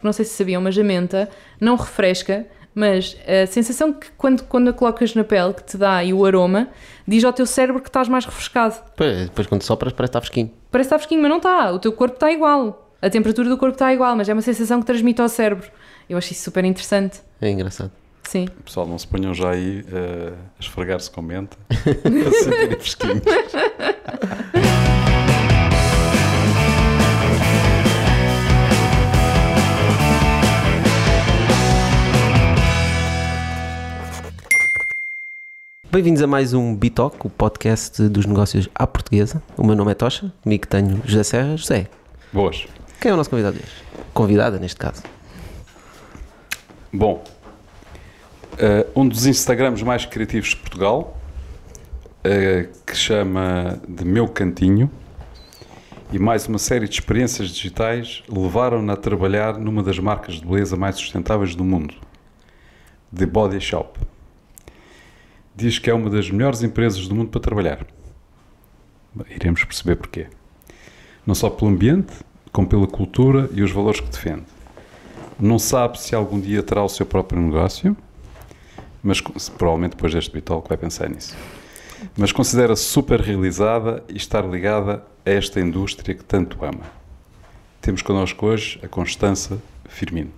não sei se sabiam, mas a menta não refresca, mas a sensação que quando, quando a colocas na pele, que te dá e o aroma, diz ao teu cérebro que estás mais refrescado. Depois, depois quando sopras parece que está fresquinho. Parece que está fresquinho, mas não está. O teu corpo está igual. A temperatura do corpo está igual, mas é uma sensação que transmite ao cérebro. Eu acho isso super interessante. É engraçado. Sim. Pessoal, não se ponham já aí uh, a esfregar-se com menta para se sentirem fresquinhos. Bem-vindos a mais um Bitalk, o podcast dos negócios à portuguesa. O meu nome é Tocha, comigo tenho José Serra. José, Boas. quem é o nosso convidado hoje? Convidada, neste caso. Bom, eh, um dos Instagrams mais criativos de Portugal, eh, que chama de Meu Cantinho, e mais uma série de experiências digitais levaram-na a trabalhar numa das marcas de beleza mais sustentáveis do mundo, The Body Shop. Diz que é uma das melhores empresas do mundo para trabalhar. Iremos perceber porquê. Não só pelo ambiente, como pela cultura e os valores que defende. Não sabe se algum dia terá o seu próprio negócio, mas provavelmente depois deste bitol que vai pensar nisso. Mas considera-se super realizada e estar ligada a esta indústria que tanto ama. Temos connosco hoje a Constança Firmino.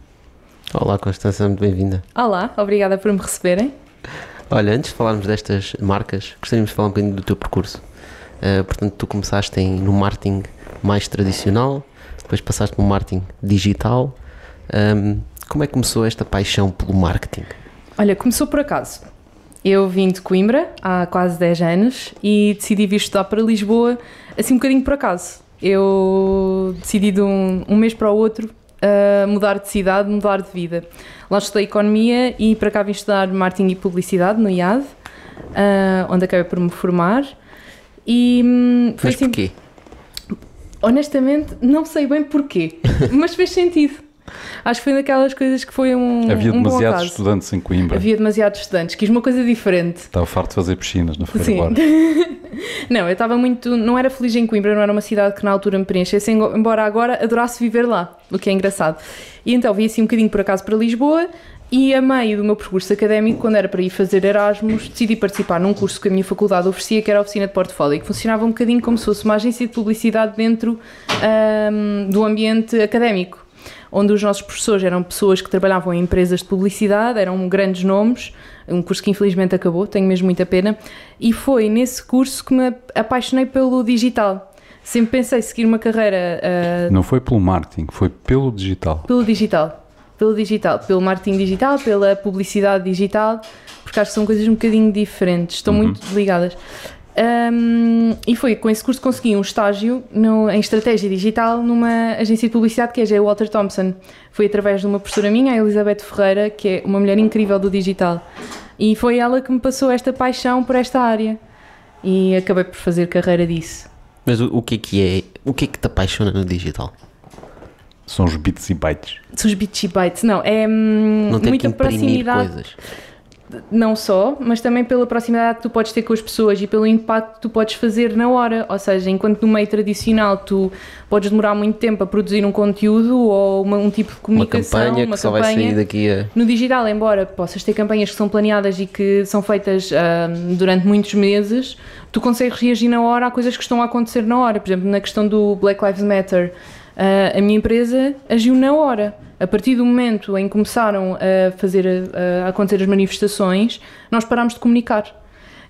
Olá, Constança, muito bem-vinda. Olá, obrigada por me receberem. Olha, antes de falarmos destas marcas, gostaríamos de falar um bocadinho do teu percurso. Uh, portanto, tu começaste em, no marketing mais tradicional, depois passaste para o marketing digital. Um, como é que começou esta paixão pelo marketing? Olha, começou por acaso. Eu vim de Coimbra há quase 10 anos e decidi vir estudar para Lisboa assim um bocadinho por acaso. Eu decidi de um, um mês para o outro uh, mudar de cidade, mudar de vida. Lá estudei Economia e para cá vim estudar Marketing e Publicidade no IAD, uh, onde acabei por me formar. E hum, foi Mas assim, porquê? honestamente, não sei bem porquê, mas fez sentido. Acho que foi daquelas coisas que foi um, Havia um demasiados estudantes em Coimbra. Havia demasiados estudantes, quis uma coisa diferente. Estava farto de fazer piscinas na. Feira Bar. não, eu estava muito. Não era feliz em Coimbra, não era uma cidade que na altura me preenchesse, embora agora adorasse viver lá, o que é engraçado. E então vim assim um bocadinho por acaso para Lisboa e a meio do meu percurso académico, quando era para ir fazer Erasmus, decidi participar num curso que a minha faculdade oferecia, que era a oficina de portfólio, que funcionava um bocadinho como se fosse uma agência de publicidade dentro ahm, do ambiente académico. Onde os nossos professores eram pessoas que trabalhavam em empresas de publicidade, eram grandes nomes, um curso que infelizmente acabou, tenho mesmo muita pena, e foi nesse curso que me apaixonei pelo digital. Sempre pensei seguir uma carreira ah, Não foi pelo marketing, foi pelo digital. pelo digital. Pelo digital, pelo marketing digital, pela publicidade digital, porque acho que são coisas um bocadinho diferentes, estão muito ligadas. Um, e foi com esse curso que consegui um estágio no- em estratégia digital numa agência de publicidade que é a Walter Thompson. Foi através de uma professora minha, a Elizabeth Ferreira, que é uma mulher incrível do digital. E foi ela que me passou esta paixão por esta área. E acabei por fazer carreira disso. Mas o, o que é que é? O que é que te apaixona no digital? São os bits e bytes. São os bits e bytes. Não, é hum, Não muita proximidade. coisas. Não só, mas também pela proximidade que tu podes ter com as pessoas e pelo impacto que tu podes fazer na hora. Ou seja, enquanto no meio tradicional tu podes demorar muito tempo a produzir um conteúdo ou uma- um tipo de Uma comunicação, campanha que só vai sair daqui a. no digital, embora possas ter campanhas que são planeadas e que são feitas durante muitos meses, tu consegues reagir na hora a coisas que estão a acontecer na hora. Por exemplo, na questão do Black Lives Matter, ah, a minha empresa agiu na hora. A partir do momento em que começaram a fazer a, a acontecer as manifestações, nós parámos de comunicar.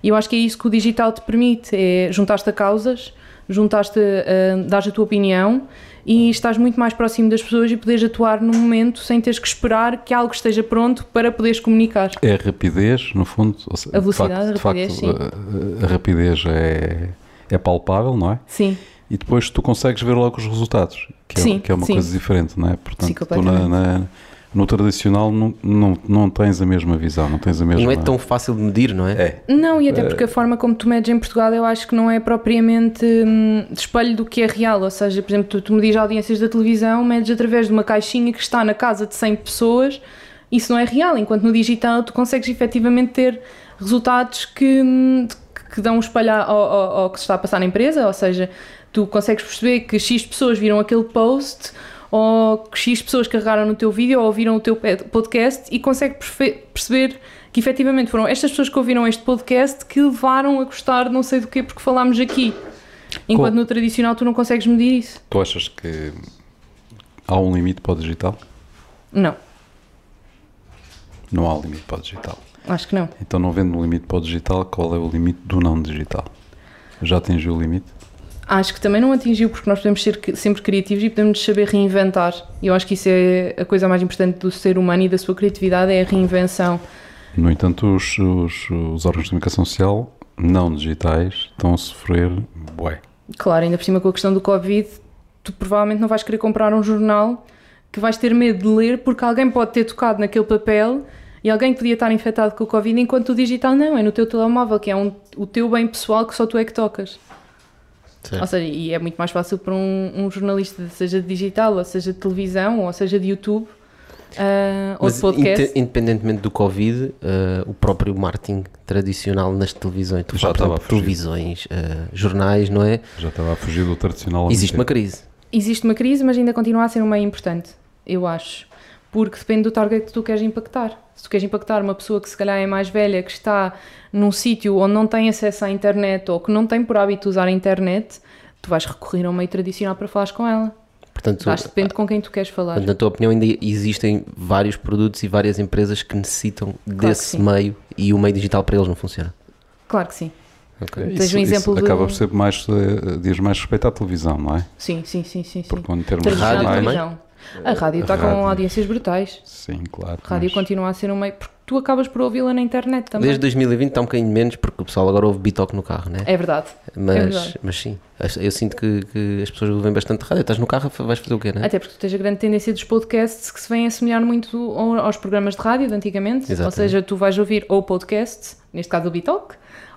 E eu acho que é isso que o digital te permite: é juntar-te a causas, juntar-te, a dar a tua opinião e estás muito mais próximo das pessoas e poderes atuar no momento sem teres que esperar que algo esteja pronto para poderes comunicar. É a rapidez, no fundo. seja, A velocidade, de a facto, rapidez, de facto, a, a rapidez é, é palpável, não é? Sim, E depois tu consegues ver logo os resultados, que é, Sim, que é uma sim. coisa diferente, não é? Sim, Portanto, tu na, na- no tradicional não, não, não tens a mesma visão, não tens a mesma. Não é tão fácil de medir, não é? É. Não, e até porque a forma como tu medes em Portugal eu acho que não é propriamente hum, de espelho do que é real. Ou seja, por exemplo, tu, tu medis audiências da televisão, medes através de uma caixinha que está na casa de 100 pessoas, isso não é real. Enquanto no digital tu consegues efetivamente ter resultados que, hum, que dão um espelho ao, ao, ao que se está a passar na empresa. Ou seja, tu consegues perceber que X pessoas viram aquele post ou X pessoas carregaram no teu vídeo ou ouviram o teu podcast e consegue perfe- perceber que efetivamente foram estas pessoas que ouviram este podcast que levaram a gostar não sei do quê porque falámos aqui. Enquanto Com- no tradicional tu não consegues medir isso. Tu achas que há um limite para o digital? Não, Não há um limite para o digital. acho que não. Então, não vendo um limite para o digital, qual é o limite do não digital? Já atingiu o limite? Acho que também não atingiu porque nós podemos ser sempre criativos e podemos saber reinventar. E eu acho que isso é a coisa mais importante do ser humano e da sua criatividade é a reinvenção. No entanto, os, os, os órgãos de comunicação social não digitais estão a sofrer bué. Claro, ainda por cima com a questão do Covid, tu provavelmente não vais querer comprar um jornal que vais ter medo de ler porque alguém pode ter tocado naquele papel e alguém podia estar infectado com o Covid, enquanto o digital não, é no teu telemóvel, que é um, o teu bem pessoal que só tu é que tocas. Certo. Ou seja, e é muito mais fácil para um, um jornalista, seja de digital, ou seja de televisão, ou seja de YouTube, ou Mas de podcast. inde- independentemente do Covid, eh, o próprio marketing tradicional nas televisões, tu Já estava exemplo, a fugir. televisões, eh, jornais, não é? Já estava a fugir do tradicional. Existe uma crise. Existe uma crise, mas ainda continua a ser um meio importante, eu acho. Porque depende do target que tu queres impactar. Se tu queres impactar uma pessoa que se calhar é mais velha, que está num sítio onde não tem acesso à internet ou que não tem por hábito usar a internet, tu vais recorrer a um meio tradicional para falares com ela. Portanto, Acho que depende com quem tu queres falar. portanto, na tua opinião, ainda existem vários produtos e várias empresas que necessitam que desse sim. meio e o meio digital para eles não funciona. Claro que sim. Ok. Isso, um isso exemplo de- acaba por ser mais, eh, diz mais respeito à televisão, não é? Sim, sim, sim, sim. sim. Porque em termos rádio também? A rádio está com audiências brutais. sim, claro. A rádio mas- continua a ser um meio. Porque tu acabas por ouvi-la na internet também. Desde 2020 está um bocadinho menos porque o pessoal agora ouve Bitoque no carro, né? É verdade. Mas, verdade. mas sim, eu sinto que, que as pessoas ouvem bastante rádio. Estás no carro, vais fazer o quê, né? Até porque tu tens a grande tendência dos podcasts que se vêm assemelhar muito ao- aos programas de rádio de antigamente. Ou Exatamente. seja, tu vais ouvir ou podcast, neste caso o Bitalk,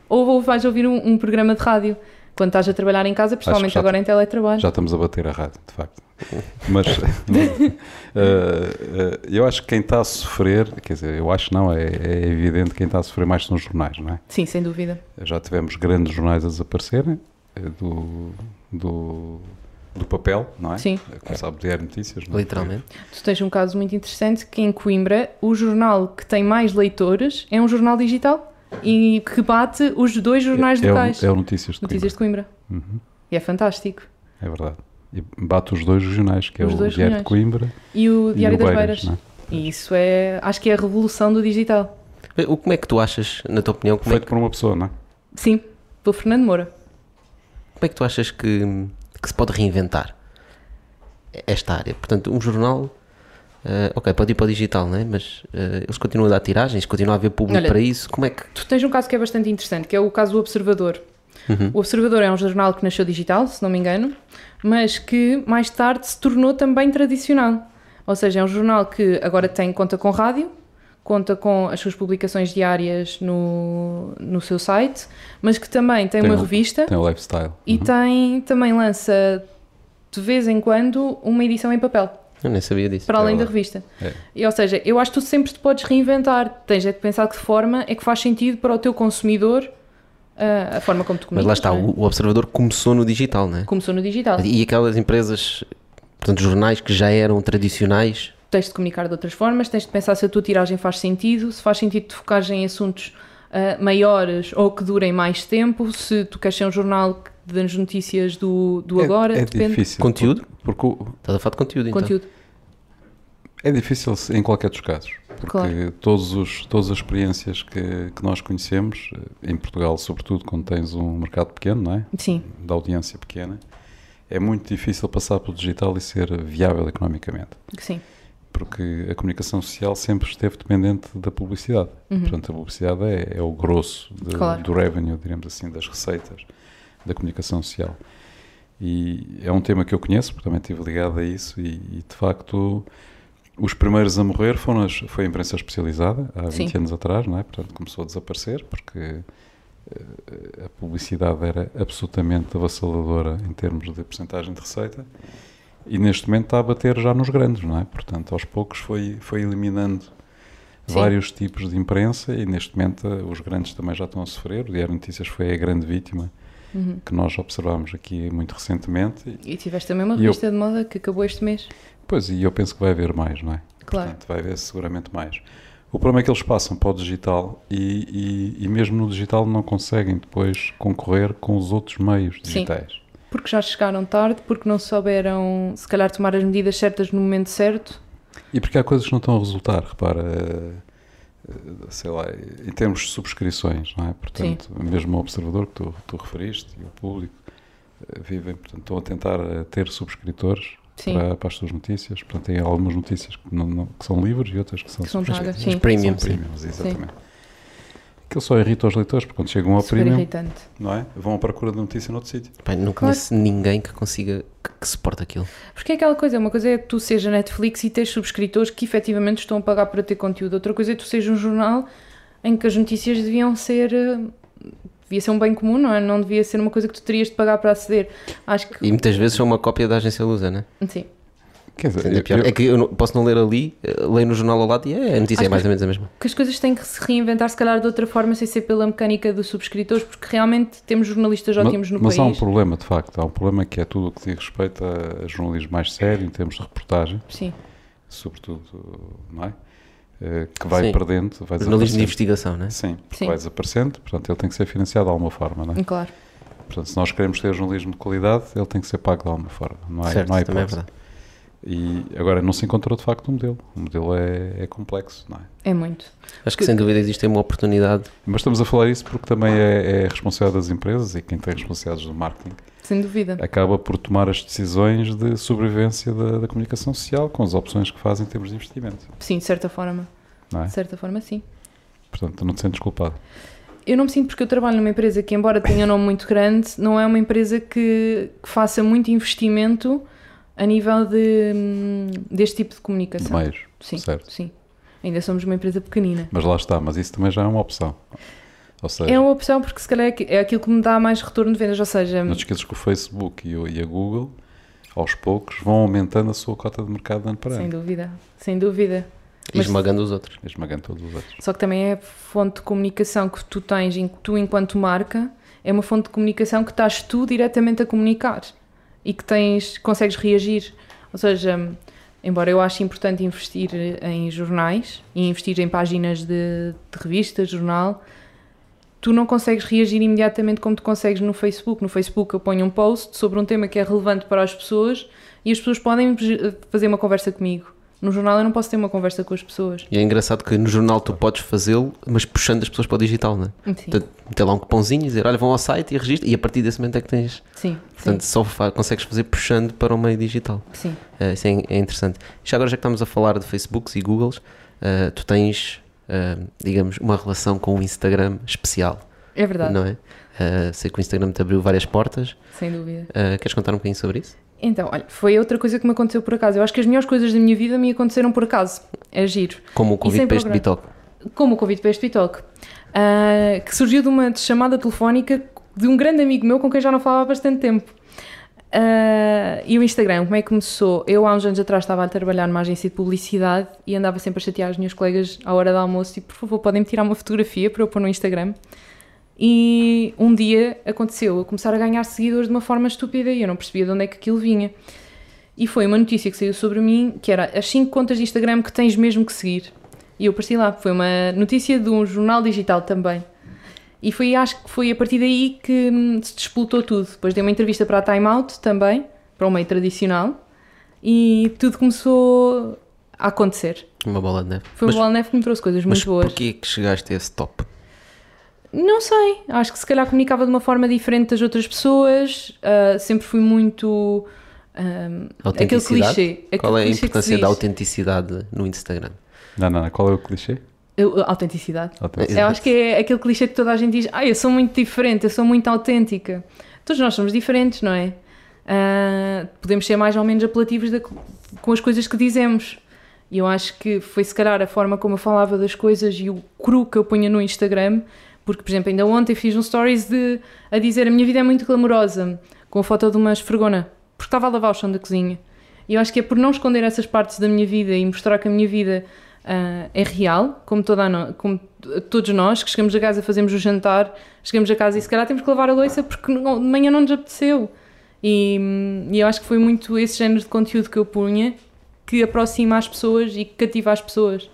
ou vais ouvir um, um programa de rádio quando estás a trabalhar em casa, principalmente agora em teletrabalho. Já estamos a bater a rádio, de facto. Mas eh, eh, eu acho que quem está a sofrer, quer dizer, eu acho não, é, é evidente que quem está a sofrer mais são os jornais, não é? Sim, sem dúvida. Já tivemos grandes jornais a desaparecerem eh, do, do, do papel, não é? Sim. A começar Diário de Notícias, não é? Literalmente. Tu tens um caso muito interessante que em Coimbra o jornal que tem mais leitores é um jornal digital e que bate os dois jornais é, é, locais. o, é o Notícias de Notícias de Coimbra. Coimbra. Uhum, E é fantástico. é verdade. E bate os dois regionais, que Os é o Diário de. Coimbra E o e Diário o das Beiras, Beiras. é? E isso é, acho que é a revolução do digital. O, como é que tu achas, na tua opinião, como é, Feito por uma pessoa, não é? Sim, pelo Fernando Moura. como é que tu achas que, que se pode reinventar esta área? Portanto, um jornal, eh, ok, pode ir para o digital, não é? Mas eh, eles continuam a dar tiragens, continua a haver público Olha, para isso. Como é que. Tu tens um caso que é bastante interessante, que é o caso do Observador. Uhum. O Observador é um jornal que nasceu digital, se não me engano, mas que mais tarde se tornou também tradicional. Ou seja, é um jornal que agora tem conta com rádio, conta com as suas publicações diárias no, no seu site, mas que também tem, Tem uma um- revista Tem o lifestyle. e tem, também lança de vez em quando uma edição em papel. Eu nem sabia disso. para além É da revista. É. E, ou seja, eu acho que tu sempre te podes reinventar. Tens é de pensar de que forma é que faz sentido para o teu consumidor ah, a forma como tu Mas comunicas. lá está, é? o, observador começou no digital, não é? Começou no digital. E aquelas empresas, portanto, jornais que já eram tradicionais, Tens de comunicar de outras formas, tens de pensar se a tua tiragem faz sentido, se faz sentido te focares em assuntos ah, maiores ou que durem mais tempo, se tu queres ser um jornal que dê as notícias do, do É- agora, é, depende. difícil. Conteúdo? Porque, o- estás a falar de conteúdo, então. Conteúdo. é difícil em qualquer dos casos. Porque Claro. todos os, todas as experiências que, que nós conhecemos, eh, em Portugal, sobretudo quando tens um mercado pequeno, não é? Sim, Da audiência pequena, é muito difícil passar pelo digital e ser viável economicamente. sim. Porque a comunicação social sempre esteve dependente da publicidade. Portanto, a publicidade é, é o grosso de- Uhum. Claro. do revenue, diremos assim, das receitas da comunicação social. E é um tema que eu conheço, porque também estive ligado a isso, e, e, de facto os primeiros a morrer foram as, foi a imprensa especializada, há 20 Sim. anos atrás, não é? Portanto, começou a desaparecer, porque eh, a publicidade era absolutamente avassaladora em termos de porcentagem de receita. E neste momento está a bater já nos grandes, não é? Portanto, aos poucos foi, foi eliminando Sim. vários tipos de imprensa e neste momento eh, os grandes também já estão a sofrer. O Diário Notícias foi a grande vítima que nós observamos aqui muito recentemente. E, tiveste também uma E eu- revista de moda que acabou este mês. pois, e eu penso que vai haver mais, não é? Claro. Portanto, vai haver seguramente mais. O problema é que eles passam para o digital e, e, e mesmo no digital não conseguem depois concorrer com os outros meios digitais. Porque já chegaram tarde, porque não souberam, se calhar, tomar as medidas certas no momento certo. E porque há coisas que não estão a resultar, repara, eh, sei lá, em termos de subscrições, não é? Portanto, mesmo o observador que tu, tu referiste e o público eh, vivem, portanto, estão a tentar eh, ter subscritores Sim, para, para as suas notícias. Portanto, tem algumas notícias que, não- não- que são livres e outras que são, que são subscritas. pagas. Sim, premium, São sim. premiums, exatamente. Aquilo só irrita os leitores, porque quando chegam ao super premium, irritante. não é? Vão à procura de notícia noutro sítio. Pá, não conheço ninguém que consiga, que, que suporte aquilo. Porque é aquela coisa, uma coisa é tu seja Netflix e tens subscritores que efetivamente estão a pagar para ter conteúdo. Outra coisa é tu seja um jornal em que as notícias deviam ser. eh, Devia ser um bem comum, não é? Não devia ser uma coisa que tu terias de pagar para aceder. Acho que. E muitas vezes são uma cópia da agência Lusa, né? Sim. Quer dizer, eu- pior. eu- É que eu não- posso não ler ali, eh, leio no jornal ao lado e é, a notícia Acho é mais que- ou menos a mesma. Que as coisas têm que se reinventar, se calhar, de outra forma, sem ser pela mecânica dos subscritores, porque realmente temos jornalistas ótimos no mas há um país. problema, de facto. Há um problema que é tudo o que diz respeito a, jornalismo mais sério, em termos de reportagem, Sim, sobretudo, não é? Eh, que vai Sim. perdendo, vai Jornalismo de investigação, né? Sim, porque Sim. vai desaparecendo, portanto ele tem que ser financiado de alguma forma, não é? claro. Portanto, se nós queremos ter jornalismo de qualidade, ele tem que ser pago de alguma forma, não é? certo, não é também é verdade. E agora não se encontrou de facto um modelo. O modelo é, é complexo, não é? É muito. Acho que sem dúvida existe uma oportunidade. Mas estamos a falar isso porque também é, é responsabilidade das empresas e quem tem responsabilidades do marketing Sem dúvida. acaba por tomar as decisões de sobrevivência da, da comunicação social com as opções que fazem em termos de investimento, Sim, de certa forma. não é? De certa forma, sim. Portanto, não te sentes culpado. Eu não me sinto porque eu trabalho numa empresa que, embora tenha um nome muito grande, não é uma empresa que, que faça muito investimento a nível de, hum, deste tipo de De comunicação. meios, Sim, certo. sim. Ainda somos uma empresa pequenina. Mas lá está, mas isso também já é uma opção. Ou seja, É uma opção porque se calhar é é aquilo que me dá mais retorno de vendas, ou seja, não te esqueças que o Facebook e, o- e a Google, aos poucos, vão aumentando a sua cota de mercado de ano para sem ano, dúvida, sem dúvida. E Mas- esmagando os outros. esmagando todos os outros. Só que também é a fonte de comunicação que tu tens, tu enquanto marca, é uma fonte de comunicação que estás tu diretamente a comunicar e que tens, consegues reagir. Ou seja, embora eu ache importante investir em jornais e investir em páginas de, de revista, jornal, tu não consegues reagir imediatamente como tu consegues no Facebook. No Facebook eu ponho um post sobre um tema que é relevante para as pessoas e as pessoas podem fazer uma conversa comigo. No jornal eu não posso ter uma conversa com as pessoas. E é engraçado que no jornal tu podes fazê-lo, mas puxando as pessoas para o digital, né? Sim, Portanto, ter lá um cupomzinho e dizer, olha, vão ao site e registra, e a partir desse momento é que tens. sim, Portanto, sim, só fa- consegues fazer puxando para o meio digital. sim. Eh, isso é, é interessante. Já agora, já que estamos a falar de Facebooks e Googles, eh, tu tens, eh, digamos, uma relação com o Instagram especial, É verdade, não é? Eh, sei que o Instagram te abriu várias portas. sem dúvida. Queres contar um bocadinho sobre isso? Então, olha, foi outra coisa que me aconteceu por acaso. Eu acho que as melhores coisas da minha vida me aconteceram por acaso. É giro. Como o convite sem para este. Bitalk. Como o convite para este Bitalk, ah, que surgiu de uma chamada telefónica de um grande amigo meu com quem já não falava há bastante tempo. Ah, e o Instagram, como é que começou? Eu há uns anos atrás estava a trabalhar numa agência de publicidade e andava sempre a chatear as minhas colegas à hora do almoço e por favor podem-me tirar uma fotografia para eu pôr no Instagram. E um dia aconteceu eu começar a ganhar seguidores de uma forma estúpida e eu não percebia de onde é que aquilo vinha. E foi uma notícia que saiu sobre mim, que era as 5 contas de Instagram que tens mesmo que seguir. E eu apareci lá. Foi uma notícia de um jornal digital também. E foi, acho que foi a partir daí que hum, se despolutou tudo. Depois dei uma entrevista para a Time Out também, para o meio tradicional, e tudo começou a acontecer. Uma bola de neve. Foi mas uma bola de neve que me trouxe coisas mas muito boas. porquê que chegaste a esse top? Não sei, acho que se calhar comunicava de uma forma diferente das outras pessoas, ah, sempre fui muito. ah, aquele clichê. aquele Qual é a importância da autenticidade no Instagram? Não, não, não. Qual é o clichê? Eu- autenticidade. Autenticidade. Eu acho que é aquele clichê que toda a gente diz: Ah, eu sou muito diferente, eu sou muito autêntica. Todos nós somos diferentes, não é? Ah, podemos ser mais ou menos apelativos da- com as coisas que dizemos. E eu acho que foi se calhar a forma como eu falava das coisas e o cru que eu punha no Instagram, porque, por exemplo, ainda ontem fiz um stories de, a dizer a minha vida é muito glamourosa, com a foto de uma esfregona, porque estava a lavar o chão da cozinha. E eu acho que é por não esconder essas partes da minha vida e mostrar que a minha vida uh, é real, como, toda no, como todos nós, que chegamos a casa, fazemos o jantar, chegamos a casa e se calhar temos que lavar a louça porque de manhã não nos apeteceu. E, e, eu acho que foi muito esse género de conteúdo que eu punha que aproxima as pessoas e que cativa as pessoas.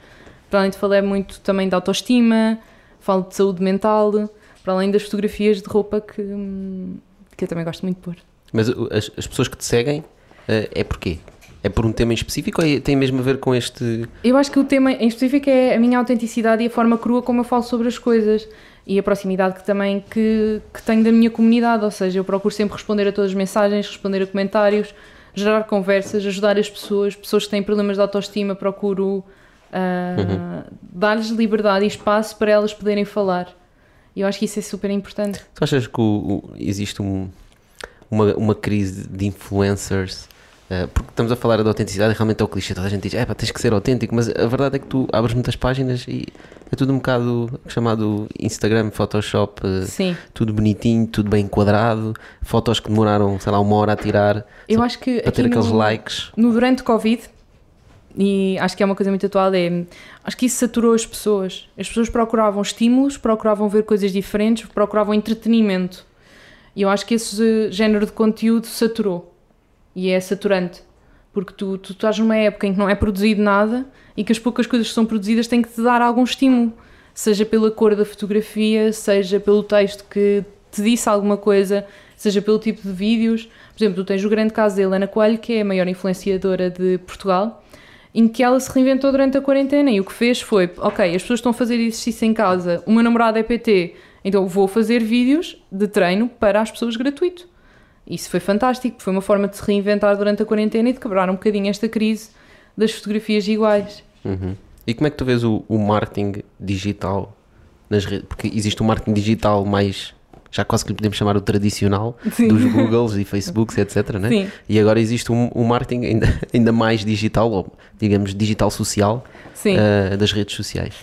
Para além de falar muito também de autoestima, falo de saúde mental, para além das fotografias de roupa que, que eu também gosto muito de pôr. Mas as, as pessoas que te seguem, eh, é porquê? É por um tema em específico ou é, tem mesmo a ver com este. Eu acho que o tema em específico é a minha autenticidade e a forma crua como eu falo sobre as coisas e a proximidade que também que, que tenho da minha comunidade, ou seja, eu procuro sempre responder a todas as mensagens, responder a comentários, gerar conversas, ajudar as pessoas, pessoas que têm problemas de autoestima, procuro uh, uhum. dar-lhes liberdade e espaço para elas poderem falar. E eu acho que isso é super importante. Tu achas que o, o, existe um, uma, uma crise de influencers Uh, porque estamos a falar da autenticidade realmente é o clichê, toda a gente diz, é pá, tens que ser autêntico, mas a verdade é que tu abres muitas páginas e é tudo um bocado chamado Instagram, Photoshop, uh, Sim. tudo bonitinho, tudo bem enquadrado, fotos que demoraram, sei lá, uma hora a tirar Eu acho que para ter aqueles no, likes. No durante Covid, e acho que é uma coisa muito atual, é, acho que isso saturou as pessoas. As pessoas procuravam estímulos, procuravam ver coisas diferentes, procuravam entretenimento. E eu acho que esse género de conteúdo saturou e é saturante. Porque tu, tu estás numa época em que não é produzido nada e que as poucas coisas que são produzidas têm que te dar algum estímulo, seja pela cor da fotografia, seja pelo texto que te disse alguma coisa, seja pelo tipo de vídeos. Por exemplo, tu tens o grande caso da Helena Coelho, que é a maior influenciadora de Portugal, em que ela se reinventou durante a quarentena e o que fez foi: ok, as pessoas estão a fazer exercício em casa, o meu namorado é PT, então vou fazer vídeos de treino para as pessoas gratuito. Isso foi fantástico, foi uma forma de se reinventar durante a quarentena e de quebrar um bocadinho esta crise das fotografias iguais. Uhum. E como é que tu vês o, o marketing digital nas redes? Porque existe o um marketing digital mais já quase que lhe podemos chamar o tradicional Sim. dos Googles e Facebooks, etc. Né? Sim. E agora existe um, um marketing ainda, ainda mais digital, ou digamos digital social, uh, das redes sociais.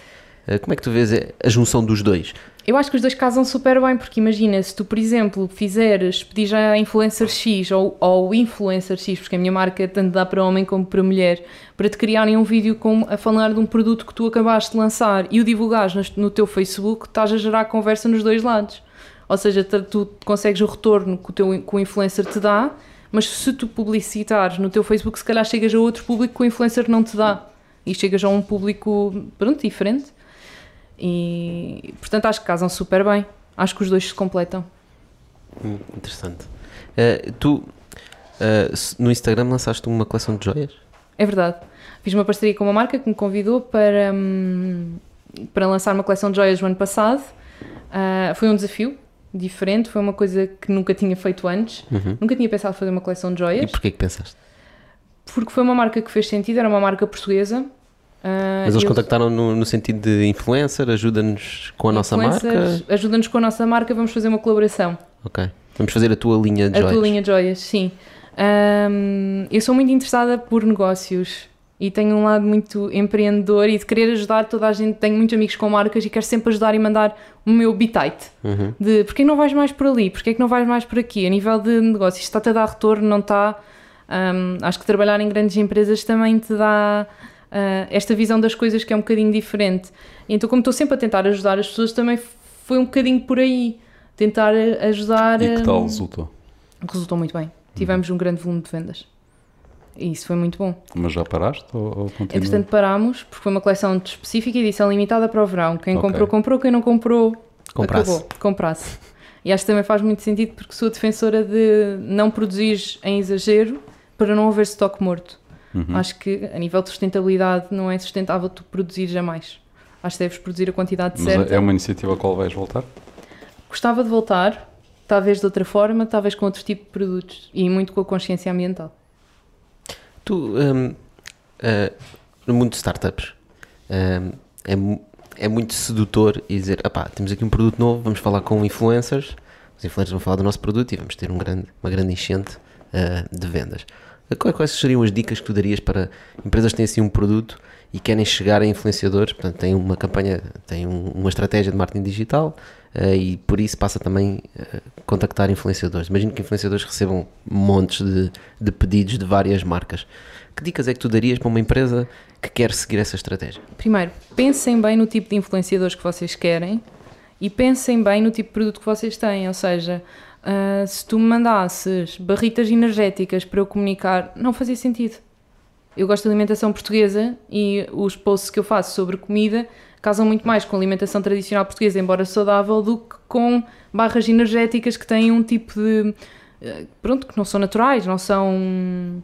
Uh, como é que tu vês a junção dos dois? Eu acho que os dois casam super bem, porque imagina, se tu, por exemplo, fizeres, pedir já a influencer X ou, ou influencer X, porque a minha marca tanto dá para homem como para mulher, para te criarem um vídeo com, a falar de um produto que tu acabaste de lançar e o divulgares no, no teu Facebook, estás a gerar conversa nos dois lados. Ou seja, tu consegues o retorno que o, teu, que o influencer te dá, mas se tu publicitares no teu Facebook, se calhar chegas a outro público que o influencer não te dá. E chegas a um público, pronto, diferente. E portanto acho que casam super bem. Acho que os dois se completam. Hum, interessante. Uh, tu uh, no Instagram lançaste uma coleção de joias? É verdade. Fiz uma parceria com uma marca que me convidou para, um, para lançar uma coleção de joias no ano passado. Uh, foi um desafio diferente, foi uma coisa que nunca tinha feito antes. Uhum. Nunca tinha pensado fazer uma coleção de joias. E porquê que pensaste? Porque foi uma marca que fez sentido, era uma marca portuguesa Uh, Mas eles contactaram no, no, sentido de influencer, ajuda-nos com a nossa marca? Ajuda-nos com a nossa marca, vamos fazer uma colaboração. Ok. Vamos fazer a tua linha de a joias. A tua linha de joias, sim. Um, eu sou muito interessada por negócios e tenho um lado muito empreendedor e de querer ajudar toda a gente. Tenho muitos amigos com marcas e quero sempre ajudar e mandar o meu bitite uhum. de porquê não vais mais por ali, porquê é que não vais mais por aqui, a nível de negócios, está-te a dar retorno, não está. Um, acho que trabalhar em grandes empresas também te dá uh, esta visão das coisas que é um bocadinho diferente. Então, como estou sempre a tentar ajudar as pessoas, também foi um bocadinho por aí. Tentar ajudar. E que tal resultou? Resultou muito bem. Tivemos um grande volume de vendas. E isso foi muito bom. Mas já paraste ou, ou continua? Entretanto parámos, porque foi uma coleção específica e edição limitada para o verão. Quem okay. comprou, comprou. Quem não comprou, comprasse. acabou. Comprasse. E acho que também faz muito sentido porque sou defensora de não produzir em exagero para não haver estoque morto. Uhum. Acho que a nível de sustentabilidade não é sustentável tu produzir jamais. Acho que deves produzir a quantidade Mas certa. É uma iniciativa a qual vais voltar? Gostava de voltar, talvez de outra forma, talvez com outro tipo de produtos e muito com a consciência ambiental. Tu, um, uh, no mundo de startups, um, é, é muito sedutor e dizer: temos aqui um produto novo, vamos falar com influencers, os influencers vão falar do nosso produto e vamos ter um grande, uma grande enchente uh, de vendas. Quais seriam as dicas que tu darias para empresas que têm assim um produto e querem chegar a influenciadores? Portanto, têm uma campanha, têm um, uma estratégia de marketing digital uh, e por isso passa também a uh, contactar influenciadores. Imagino que influenciadores recebam montes de, de, pedidos de várias marcas. que dicas é que tu darias para uma empresa que quer seguir essa estratégia? Primeiro, pensem bem no tipo de influenciadores que vocês querem e pensem bem no tipo de produto que vocês têm. Ou seja, ah, se tu me mandasses barritas energéticas para eu comunicar, não fazia sentido. Eu gosto de alimentação portuguesa e os posts que eu faço sobre comida casam muito mais com alimentação tradicional portuguesa, embora saudável, do que com barras energéticas que têm um tipo de. eh, Pronto, que não são naturais, não são.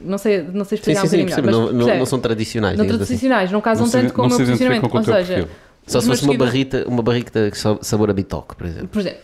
Não sei, não sei Sim, explicar sim, sim, um percebo. melhor, não, mas não, percebe? não são tradicionais, Não assim. tradicionais, não casam Não se- tanto com o não meu posicionamento. com Ou seja, perfil. Só se fosse uma barrita, uma barrita sabor a bitoque, por exemplo. Por exemplo.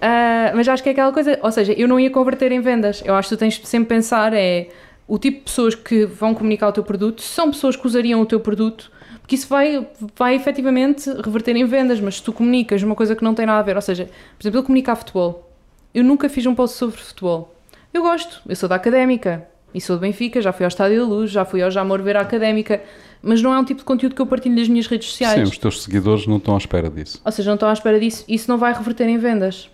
Ah, mas acho que é aquela coisa, ou seja, eu não ia converter em vendas. Eu acho que tu tens de sempre pensar é o tipo de pessoas que vão comunicar o teu produto, são pessoas que usariam o teu produto, porque isso vai, vai efetivamente reverter em vendas, mas se tu comunicas uma coisa que não tem nada a ver, ou seja, por exemplo, eu comunicar futebol. Eu nunca fiz um post sobre futebol. Eu gosto, eu sou da académica e sou do Benfica, já fui ao Estádio da Luz, já fui ao Jamor ver a académica, mas não é um tipo de conteúdo que eu partilho nas minhas redes sociais. Sim, os teus seguidores não estão à espera disso. Ou seja, não estão à espera disso, isso não vai reverter em vendas.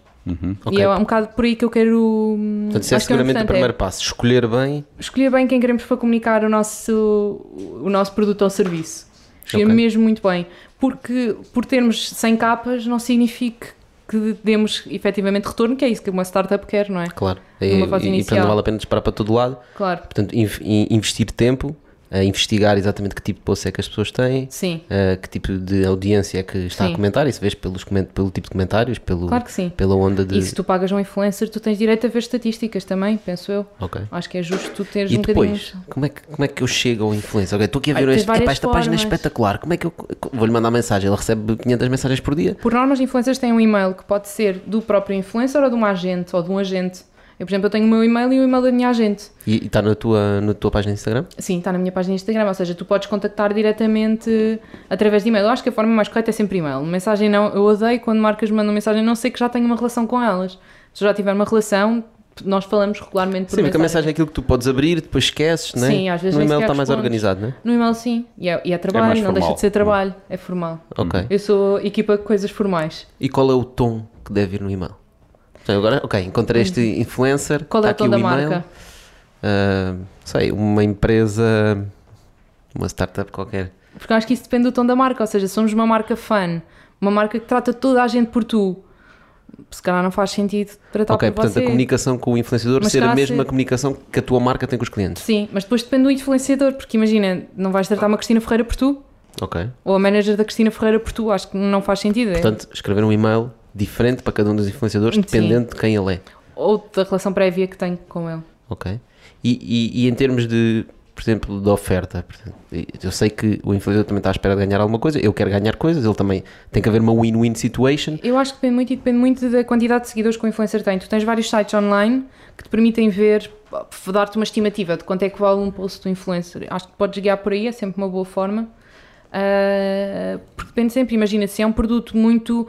Ok. E é um bocado por aí que eu quero. hum, Portanto, isso é é seguramente o importante, primeiro passo. Escolher bem. é escolher bem quem queremos para comunicar o nosso, o nosso produto ou serviço. Escolher Ok. mesmo muito bem. Porque por termos 100 capas não significa que demos efetivamente retorno, que é isso que uma startup quer, não é? Claro. Numa E, fase e, e, portanto, não vale a pena disparar para todo lado. Claro, Portanto, inv- in- investir tempo, a investigar exatamente que tipo de post é que as pessoas têm, uh, que tipo de audiência é que está Sim. a comentar, isso vês pelos, pelo tipo de comentários, pelo, claro que sim. pela onda de. E se tu pagas um influencer, tu tens direito a ver estatísticas também, penso eu. Ok. Acho que é justo tu teres E um depois, bocadinho. como é, que, como é que eu chego ao influencer? Ok, estou aqui a Ai, ver tens este, epá, esta página é espetacular. Como é que eu vou-lhe mandar mensagem? Ele recebe 500 mensagens por dia? Por norma, os influencers têm um e-mail que pode ser do próprio influencer ou de um agente ou de um agente. Eu, por exemplo, eu tenho o meu e-mail e o e-mail da minha agente. E está na tua, na tua página de Instagram? Sim, está na minha página de Instagram, ou seja, tu podes contactar diretamente através de e-mail. Eu acho que a forma mais correta é sempre e-mail. Mensagem não, eu odeio quando marcas mandam mensagem, não sei que já tenho uma relação com elas. Se eu já tiver uma relação, nós falamos regularmente por Sim, porque a mensagem. é aquilo que tu podes abrir, depois esqueces, não é? Sim, às vezes No e-mail está mais organizado, não é? No e-mail, sim. E é, e é trabalho, mais não deixa de ser trabalho. É formal. Ok. Eu sou equipa de coisas formais. E qual é o tom que deve ir no e-mail? Então, agora, ok, encontrei este influencer. Hum. Qual é o aqui da e-mail. marca? Ah, sei, uma empresa, uma startup qualquer. Porque eu acho que isso depende do tom da marca, ou seja, somos uma marca fã, uma marca que trata toda a gente por tu. Se calhar não faz sentido tratar ok, por portanto, você. a comunicação com o influenciador Mas ser a mesma comunicação que a tua marca tem com os clientes. Sim, mas depois depende do influenciador, porque imagina, não vais tratar uma Cristina Ferreira por tu, Ok. ou a manager da Cristina Ferreira por tu, acho que não faz sentido. é? Portanto, escrever um e-mail diferente para cada um dos influenciadores, Sim. dependendo de quem ele é. Ou da relação prévia que tenho com ele. Ok. E, e- e em termos de, por exemplo, de oferta, eu sei que o influenciador também está à espera de ganhar alguma coisa, eu quero ganhar coisas, ele também tem que haver uma win-win situation. Eu acho que depende muito e depende muito da quantidade de seguidores que o influencer tem. Tu tens vários sites online que te permitem ver, dar-te uma estimativa de quanto é que vale um post do influencer. Acho que podes guiar por aí, é sempre uma boa forma. Ah, porque depende sempre, imagina, se é um produto muito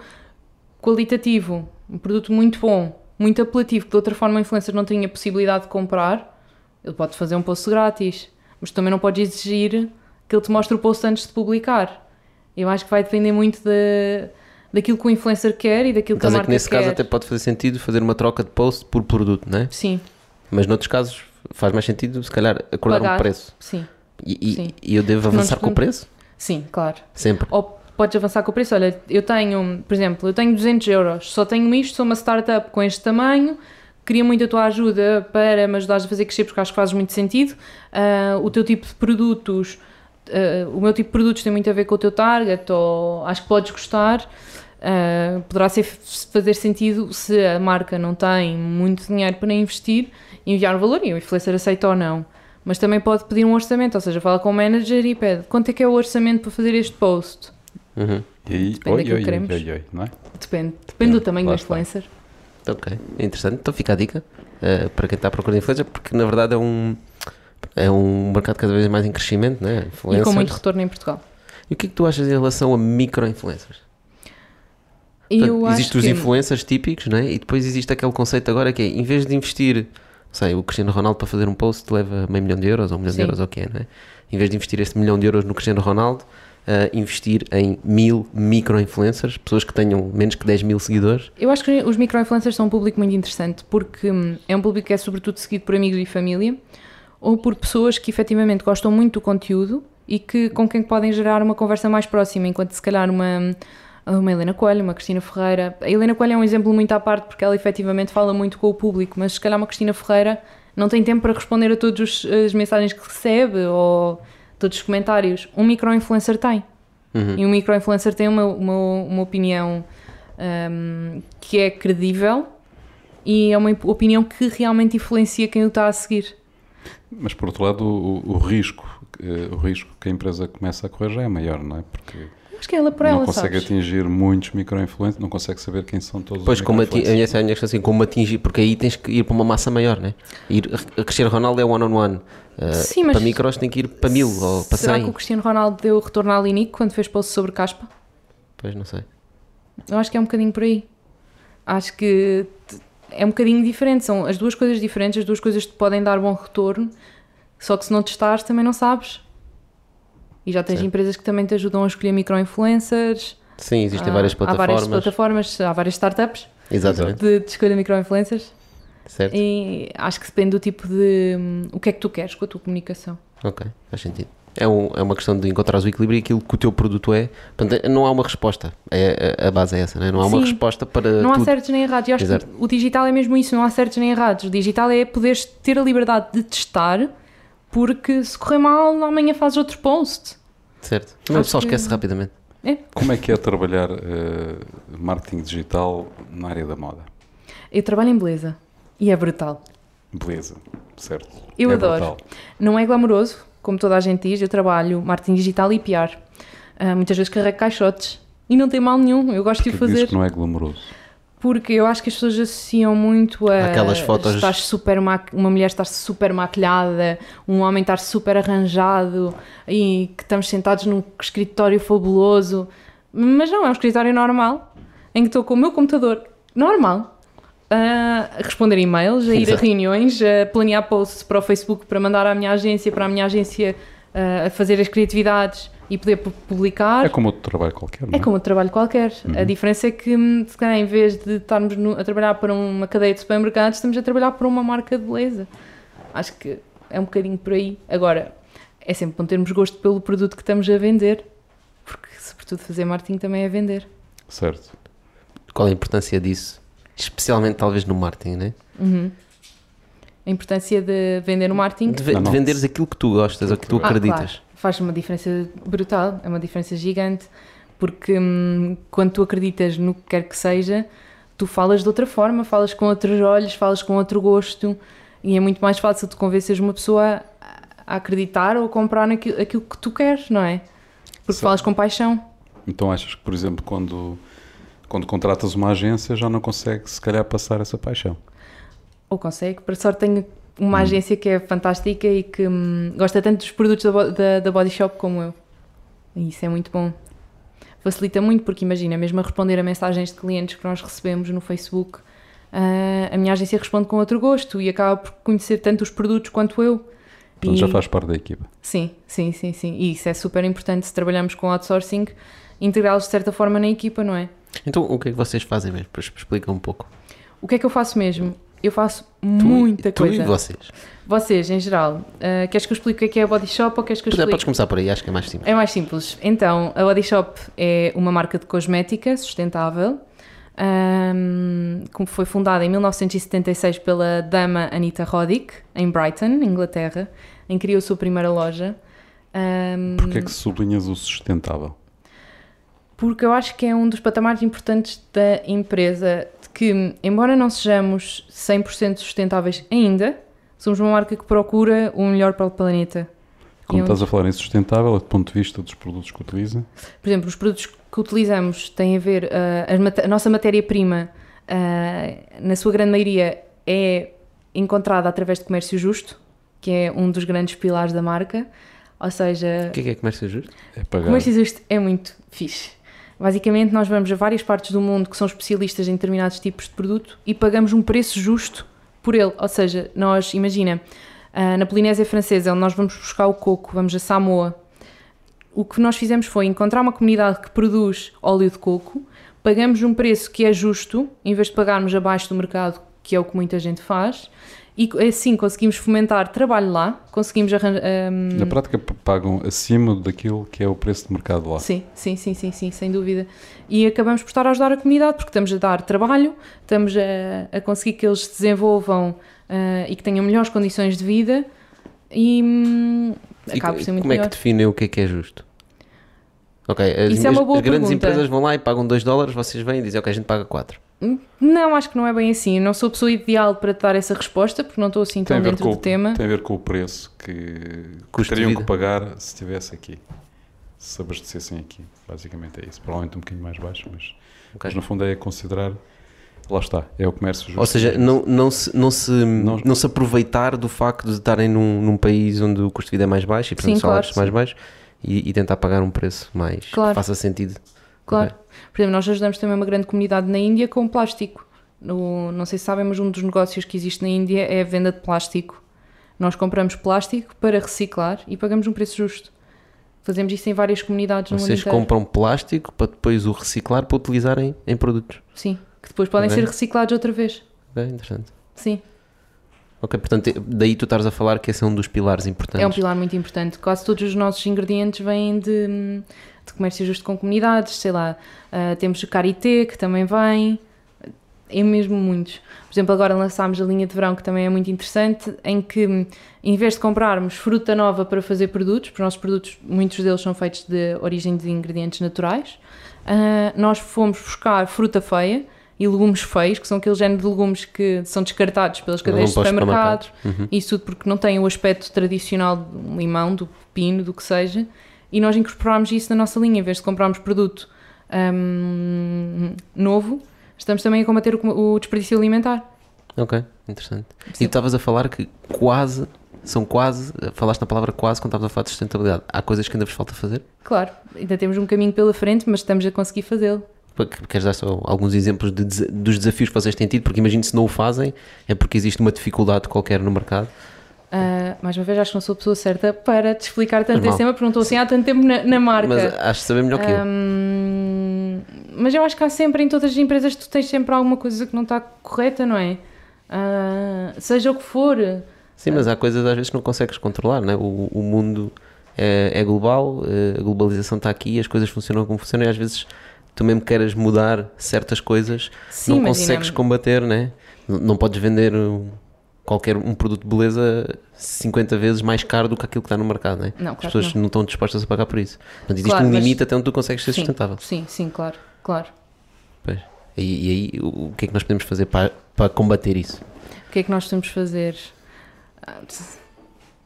qualitativo, um produto muito bom, muito apelativo, que de outra forma o influencer não tinha possibilidade de comprar, ele pode fazer um post grátis, mas também não podes exigir que ele te mostre o post antes de publicar. Eu acho que vai depender muito de, daquilo que o influencer quer e daquilo que a Estás a marca que nesse quer. caso até pode fazer sentido fazer uma troca de post por produto, não é? Sim, Mas noutros casos faz mais sentido, se calhar, acordar Pagar. um preço. sim, E, e- Sim. e eu devo avançar com o preço? sim, claro. Sempre. Ou podes avançar com o preço. Olha, eu tenho, por exemplo, eu tenho 200 euros, só tenho isto, sou uma startup com este tamanho, queria muito a tua ajuda para me ajudares a fazer crescer, porque acho que faz muito sentido. Ah, o teu tipo de produtos, ah, o meu tipo de produtos tem muito a ver com o teu target, ou acho que podes gostar. Ah, poderá ser, fazer sentido se a marca não tem muito dinheiro para investir, enviar um valor e o influencer aceita ou não. Mas também pode pedir um orçamento, ou seja, fala com o manager e pede quanto é que é o orçamento para fazer este post. Uhum. E aí, Depende oi, daquilo oi, que queremos. oi, oi, não é? Depende. Depende do tamanho do está. influencer. Ok, é interessante. Então fica a dica eh, para quem está à procura de influencer, porque na verdade é um, é um mercado cada vez mais em crescimento, né? E com Influencers. muito retorno em Portugal. E o que é que tu achas em relação a micro-influencers? Existem os que influencers típicos, né? e depois existe aquele conceito agora que é, em vez de investir, sei, o Cristiano Ronaldo para fazer um post leva meio milhão de euros ou um milhão de Sim. euros, ou o que é, não é? Em vez de investir esse milhão de euros no Cristiano Ronaldo, eh, investir em mil micro-influencers, pessoas que tenham menos que 10 mil seguidores. eu acho que os micro-influencers são um público muito interessante porque hum, é um público que é sobretudo seguido por amigos e família. ou por pessoas que efetivamente gostam muito do conteúdo e que, com quem podem gerar uma conversa mais próxima, enquanto se calhar uma, uma Helena Coelho, uma Cristina Ferreira. A Helena Coelho é um exemplo muito à parte porque ela efetivamente fala muito com o público, mas se calhar uma Cristina Ferreira não tem tempo para responder a todas as mensagens que recebe ou todos os comentários. Um micro-influencer tem. Uhum. E um micro-influencer tem uma, uma, uma opinião hum, que é credível e é uma opinião que realmente influencia quem o está a seguir. Mas por outro lado, o, o- o risco, eh, o risco que a empresa começa a correr já é maior, não é? Porque Acho que é ela por não ela, consegue sabes? atingir muitos micro-influencers, não consegue saber quem são todos Pois, os como ati- a minha, micro-influencers. essa é a minha questão assim, como atingir, porque aí tens que ir para uma massa maior, né? Ir, a Cristiano Ronaldo é one-on-one. Uh, Sim, mas Para micros tem que ir para mil ou para Será 100. que o Cristiano Ronaldo deu o retorno à Linique quando fez post sobre caspa? Pois, não sei. Eu acho que é um bocadinho por aí. Acho que é um bocadinho diferente. São as duas coisas diferentes, as duas coisas te podem dar bom retorno, só que se não testares também não sabes. E já tens Certo. empresas que também te ajudam a escolher micro-influencers. Sim, existem Há- várias Há várias plataformas. plataformas, há várias startups Exatamente, de, de escolha de micro-influencers. certo? E acho que depende do tipo de. hum, o que é que tu queres com a tua comunicação. Ok, faz sentido. É, um- é uma questão de encontrar o equilíbrio e aquilo que o teu produto é. Portanto, não há uma resposta. É, a a base é essa, né? não há uma Sim. resposta para Não há tudo. certos nem errados. Eu acho Exato. que o digital é mesmo isso, não há certos nem errados. O digital é poderes ter a liberdade de testar, porque se correr mal, amanhã fazes outro post. Certo. Mas o pessoal que- esquece rapidamente. Como é que é trabalhar eh, marketing digital na área da moda? Eu trabalho em beleza e é brutal. Beleza, certo. Eu É adoro. brutal. Não é glamouroso, como toda a gente diz, eu trabalho marketing digital e PR. Ah, muitas vezes carrego caixotes e não tem mal nenhum, eu gosto de o fazer. que não é glamouroso. Porque eu acho que as pessoas associam muito a Aquelas fotos- estar super ma- uma mulher estar super maquilhada, um homem estar super arranjado e que estamos sentados num escritório fabuloso. Mas não, é um escritório normal em que estou com o meu computador normal a responder e-mails, a ir a Exato. reuniões, a planear posts para o Facebook para mandar à minha agência, para a minha agência ah, a fazer as criatividades e poder pu- publicar. É como outro trabalho qualquer, não É é? como outro trabalho qualquer. A diferença é que, hum, se calhar, em vez de estarmos no- a trabalhar para uma cadeia de supermercados, estamos a trabalhar para uma marca de beleza. Acho que é um bocadinho por aí. Agora, é sempre bom termos gosto pelo produto que estamos a vender, porque, sobretudo, fazer marketing também é vender. Certo. Qual a importância disso? Especialmente, talvez, no marketing, né? Uhum. A importância de vender no marketing De, Não, de venderes aquilo que tu gostas ou que tu Ah, acreditas. claro. Faz uma diferença brutal, é uma diferença gigante, porque hum, quando tu acreditas no que quer que seja, tu falas de outra forma, falas com outros olhos, falas com outro gosto, e é muito mais fácil de convenceres uma pessoa a- a acreditar ou a comprar naquilo aquilo que tu queres, não é? Porque Sim. falas com paixão. Então achas que, por exemplo, quando, quando contratas uma agência já não consegue, se calhar, passar essa paixão? Ou consegue. Para sorte tenho uma agência que é fantástica e que hum, gosta tanto dos produtos da, da, da Body Shop como eu. E isso é muito bom. Facilita muito porque imagina, mesmo a responder a mensagens de clientes que nós recebemos no Facebook, ah, a minha agência responde com outro gosto e acaba por conhecer tanto os produtos quanto eu. Portanto, E- já faz parte da equipa. Sim, sim, sim, sim. E isso é super importante se trabalhamos com outsourcing, integrá-los de certa forma na equipa, não é? Então, o que é que vocês fazem mesmo? Explica um pouco. O que é que eu faço mesmo? Eu faço Tu, muita tu coisa. e vocês. Vocês, em geral, ah, queres que eu explique o que é que é a Body Shop ou queres que eu Podes explique? começar por aí, acho que é mais simples. É mais simples. Então, a Body Shop é uma marca de cosmética sustentável, ahm, como foi fundada em 1976 pela dama Anita Roddick, em Brighton, Inglaterra, em que criou a sua primeira loja. Ahm, Porquê é que sublinhas o sustentável? porque eu acho que é um dos patamares importantes da empresa, que, embora não sejamos 100% sustentáveis ainda, somos uma marca que procura o melhor para o planeta. Quando estás a falar em sustentável, é do ponto de vista dos produtos que utiliza, Por exemplo, os produtos que utilizamos têm a ver, ah, as mate- a nossa matéria-prima, ah, na sua grande maioria, é encontrada através de comércio justo, que é um dos grandes pilares da marca. Ou seja, O que é que é comércio justo? é pagar. comércio justo é muito fixe. Basicamente, nós vamos a várias partes do mundo que são especialistas em determinados tipos de produto e pagamos um preço justo por ele. Ou seja, nós, imagina, ah, na Polinésia Francesa, onde nós vamos buscar o coco, vamos a Samoa, o que nós fizemos foi encontrar uma comunidade que produz óleo de coco, pagamos um preço que é justo, em vez de pagarmos abaixo do mercado, que é o que muita gente faz, e assim conseguimos fomentar trabalho lá, conseguimos arranjar. hum, Na prática pagam acima daquilo que é o preço de mercado lá. Sim, sim, sim, sim, sim, sem dúvida. E acabamos por estar a ajudar a comunidade porque estamos a dar trabalho, estamos a, a conseguir que eles se desenvolvam ah, e que tenham melhores condições de vida e hum, acaba por ser muito como é melhor. que definem o que é que é justo? Ok, as, Isso é uma boa as grandes pergunta. empresas vão lá e pagam 2 dólares, vocês vêm e dizem, ok, a gente paga 4. Não, acho que não é bem assim. Eu não sou a pessoa ideal para te dar essa resposta porque não estou assim tão dentro com, do tema. tem a ver com o preço que, que teriam que pagar se estivesse aqui. Se se abastecessem aqui. Basicamente é isso. Provavelmente um bocadinho mais baixo, mas, Ok. mas no fundo é considerar. Lá está, é o comércio justo. Ou seja, não, não, se, não, se, Não- não se aproveitar do facto de estarem num, num país onde o custo de vida é mais baixo e portanto Sim, salários claro, mais baixos e, e tentar pagar um preço mais Claro. que faça sentido. Claro. Por exemplo, nós ajudamos também uma grande comunidade na Índia com plástico. No- não sei se sabem, mas um dos negócios que existe na Índia é a venda de plástico. Nós compramos plástico para reciclar e pagamos um preço justo. Fazemos isso em várias comunidades no mundo Vocês compram plástico para depois o reciclar para utilizarem em produtos. Sim, que depois podem Ok. ser reciclados outra vez. Ok, interessante. Sim, Ok, portanto, daí tu estás a falar que esse é um dos pilares importantes. é um pilar muito importante. Quase todos os nossos ingredientes vêm de, de comércio justo com comunidades, sei lá. ah, temos o Carité, que também vem. É mesmo muitos. Por exemplo, agora lançámos a linha de verão, que também é muito interessante, em que, em vez de comprarmos fruta nova para fazer produtos, porque os nossos produtos, muitos deles são feitos de origem de ingredientes naturais, ah, nós fomos buscar fruta feia e legumes feios, que são aquele género de legumes que são descartados pelas cadeias de supermercados, Uhum. isso tudo porque não tem o aspecto tradicional do limão, do pepino, do que seja, e nós incorporámos isso na nossa linha, em vez de comprarmos produto hum, novo, estamos também a combater o, o desperdício alimentar. Ok, interessante. Sim. E tu estavas a falar que quase, são quase, falaste na palavra quase quando estavas a falar de sustentabilidade. Há coisas que ainda vos falta fazer? Claro, ainda temos um caminho pela frente, mas estamos a conseguir fazê-lo. Queres dar só alguns exemplos de dos desafios que vocês têm tido? Porque imagino se não o fazem é porque existe uma dificuldade qualquer no mercado. Ah, mais uma vez, acho que não sou a pessoa certa para te explicar tanto Normal. esse tema, porque não estou assim há tanto tempo na, na marca. Mas acho que saber melhor que eu. Hum, mas eu acho que há sempre, em todas as empresas, tu tens sempre alguma coisa que não está correta, não é? Ah, seja o que for. Sim, mas há coisas às vezes que não consegues controlar, não é? O, o mundo é, é global, eh, a globalização está aqui, as coisas funcionam como funcionam e às vezes tu mesmo queres mudar certas coisas, Sim, não consegues combater, né? N- Não podes vender um- qualquer um produto de beleza 50 vezes mais caro do que aquilo que está no mercado? Não, As claro que pessoas não. não. estão dispostas a pagar por isso. Portanto, existe Claro, um mas- limite até onde tu consegues ser Sim, sustentável. Sim, sim, claro, claro. Pois. E, e aí, o que é que nós podemos fazer para, para combater isso? O que é que nós de fazer?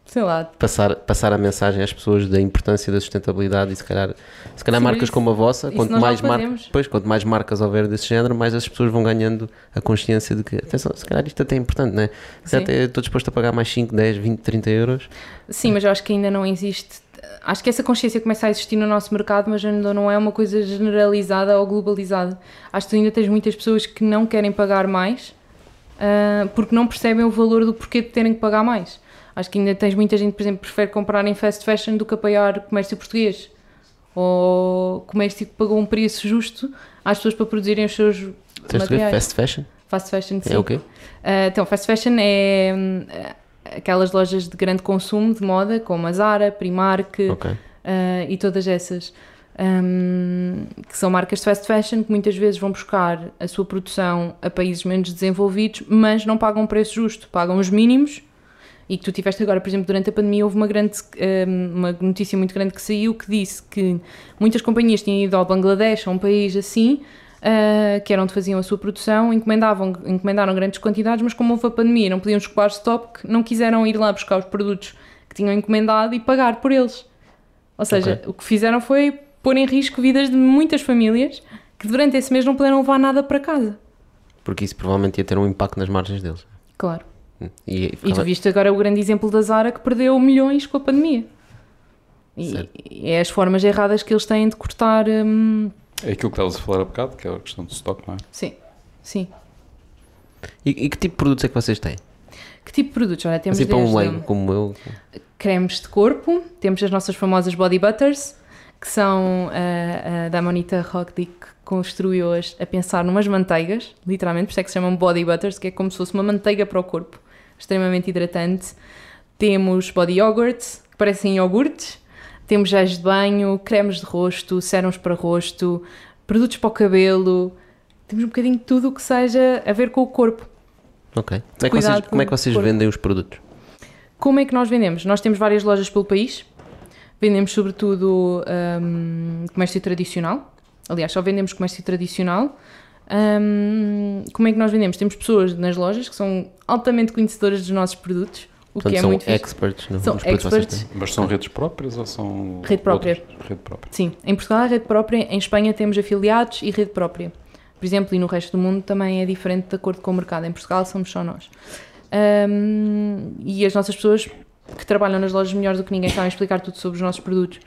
Sei lá, passar, passar a mensagem às pessoas da importância da sustentabilidade e se calhar, se calhar Sim, marcas isso- como a vossa, quanto mais, mar... fazemos. pois, quanto mais marcas houver desse género, mais as pessoas vão ganhando a consciência de que, atenção, se calhar isto até é importante, não é? Se até estou disposto a pagar mais 5, 10, 20, 30 euros. sim, mas eu acho que ainda não existe. Acho que essa consciência começa a existir no nosso mercado, mas ainda não é uma coisa generalizada ou globalizada. Acho que tu ainda tens muitas pessoas que não querem pagar mais ah, porque não percebem o valor do porquê de terem que pagar mais. Acho que ainda tens muita gente, por exemplo, que prefere comprar em fast fashion do que apoiar comércio português. Ou comércio que pagou um preço justo às pessoas para produzirem os seus Tens materiais. fast fashion? Fast fashion, sim. É o quê? Ah, então, fast fashion é hum, aquelas lojas de grande consumo de moda, como a Zara, Primark Ok. ah, e todas essas, hum, que são marcas de fast fashion que muitas vezes vão buscar a sua produção a países menos desenvolvidos, mas não pagam um preço justo, pagam os mínimos. E que tu tiveste agora, por exemplo, durante a pandemia, houve uma, grande, hum, uma notícia muito grande que saiu que disse que muitas companhias tinham ido ao Bangladesh, a um país assim, ah, que era onde faziam a sua produção, encomendavam, encomendaram grandes quantidades, mas como houve a pandemia, não podiam escoar stock, não quiseram ir lá buscar os produtos que tinham encomendado e pagar por eles. Ou seja, Ok. o que fizeram foi pôr em risco vidas de muitas famílias que durante esse mês não puderam levar nada para casa. Porque isso provavelmente ia ter um impacto nas margens deles. Claro. E, E tu viste agora o grande exemplo da Zara que perdeu milhões com a pandemia. E, e é as formas erradas que eles têm de cortar. hum, É aquilo que estavas a falar há bocado, que é a questão do stock, não é? sim, sim. e, e que tipo de produtos é que vocês têm? Que tipo de produtos? Olha, temos assim para um leigo como eu. cremes de corpo, temos as nossas famosas body butters, que são a, a da Monita Rockdick que construiu-as a pensar numas manteigas, literalmente, por isso é que se chamam body butters, que é como se fosse uma manteiga para o corpo. extremamente hidratante. Temos body yogurt, que parecem iogurtes. Temos géis de banho, cremes de rosto, sérums para rosto, produtos para o cabelo. Temos um bocadinho de tudo o que seja a ver com o corpo. Ok. Como é que vocês, como é que vocês vendem os produtos? Como é que nós vendemos? Nós temos várias lojas pelo país. Vendemos sobretudo hum, comércio tradicional. Aliás, só vendemos comércio tradicional. Hum, como é que nós vendemos? Temos pessoas nas lojas que são altamente conhecedoras dos nossos produtos, o Portanto, que é são muito experts no, São experts. Mas são redes próprias ou são. Rede própria. outras? Rede própria. Sim, em Portugal é rede própria, em Espanha temos afiliados e rede própria. Por exemplo, e no resto do mundo também é diferente de acordo com o mercado. Em Portugal somos só nós. Hum, e as nossas pessoas que trabalham nas lojas melhores do que ninguém sabem explicar tudo sobre os nossos produtos.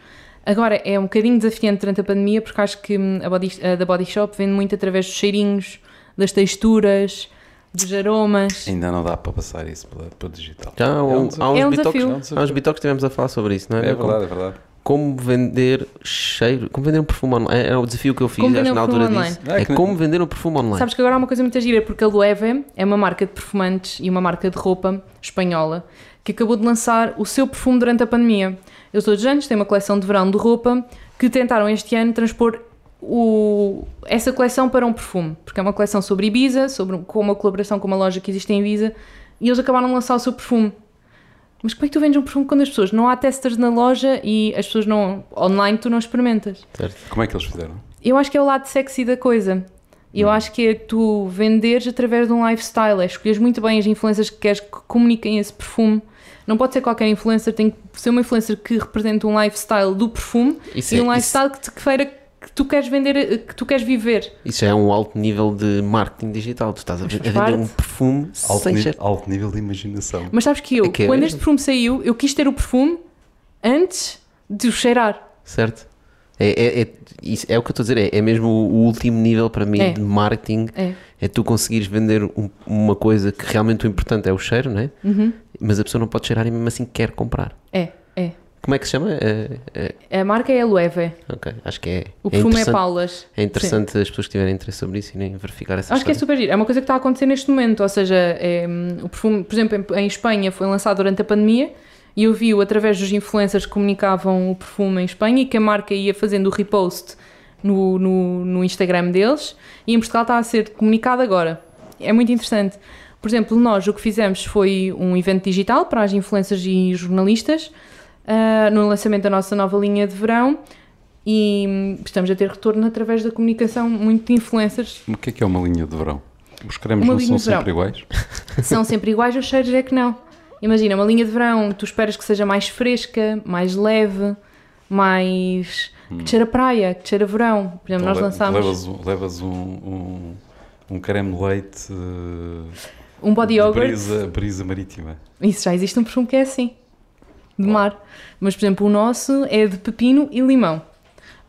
Agora, é um bocadinho desafiante durante a pandemia porque acho que hum, a, body, a da Body Shop vende muito através dos cheirinhos, das texturas, dos aromas. Ainda não dá para passar isso para, para o digital. Já há, É um- desafio. há uns É um bitoques. É há uns bitoques que estivemos a falar sobre isso, não é? É Como- verdade, é verdade. Como vender cheiro, como vender um perfume online. É, é o desafio que eu fiz, Como acho na altura online. É, É que- como vender um perfume online. Sabes que agora há uma coisa muito gira, porque a Loewe é uma marca de perfumantes e uma marca de roupa espanhola que acabou de lançar o seu perfume durante a pandemia. Eles todos os anos têm uma coleção de verão de roupa que tentaram este ano transpor o- essa coleção para um perfume, porque é uma coleção sobre Ibiza, sobre, com uma colaboração com uma loja que existe em Ibiza, e eles acabaram de lançar o seu perfume. Mas como é que tu vendes um perfume quando as pessoas não há testers na loja e as pessoas não. online tu não experimentas? Certo. Como é que eles fizeram? Eu acho que é o lado sexy da coisa. Eu acho que é tu venderes através de um lifestyle, é escolheres muito bem as influências que queres que comuniquem esse perfume. Não pode ser qualquer influencer, tem que ser uma influencer que represente um lifestyle do perfume Isso e é- um isso- lifestyle que, te, que feira que tu queres vender, que tu queres viver. Isso é um alto nível de marketing digital. Tu estás a, vender parte. um perfume Alto, sem cheiro. alto nível de imaginação. Mas sabes que eu, É que é quando mesmo. este perfume saiu, eu quis ter o perfume antes de o cheirar. Certo? É, é, é, é o que eu estou a dizer, é, é mesmo o, último nível para mim É. de marketing. É. É tu conseguires vender um- uma coisa que realmente o importante é o cheiro, não é? Uhum. Mas a pessoa não pode cheirar e mesmo assim quer comprar. É, é. Como é que se chama? A marca é a Loewe. ok, acho que é. O perfume é, Paulas. é interessante as pessoas que tiverem interesse sobre isso e nem verificar essa Acho que é história. super giro. É uma coisa que está a acontecer neste momento. Ou seja, hum, o perfume, por exemplo, em, em Espanha foi lançado durante a pandemia e eu vi-o através dos influencers que comunicavam o perfume em Espanha e que a marca ia fazendo o repost no, no, no Instagram deles e em Portugal está a ser comunicado agora. É muito interessante. Por exemplo, nós o que fizemos foi um evento digital para as influencers e jornalistas ah, no lançamento da nossa nova linha de verão e estamos a ter retorno através da comunicação muito de influencers O que é que é uma linha de verão? Os cremes Uma não são sempre iguais? são sempre iguais, os cheiros é que não. Imagina, uma linha de verão, tu esperas que seja mais fresca, mais leve, mais. que te cheira a praia, que te cheira a verão. Por exemplo, Então nós lançámos Levas, um- levas um, um, um creme de leite eh, um body yogurt. brisa, brisa marítima. Isso já existe um perfume que é assim, de mar. Mas, por exemplo, o nosso é de pepino e limão.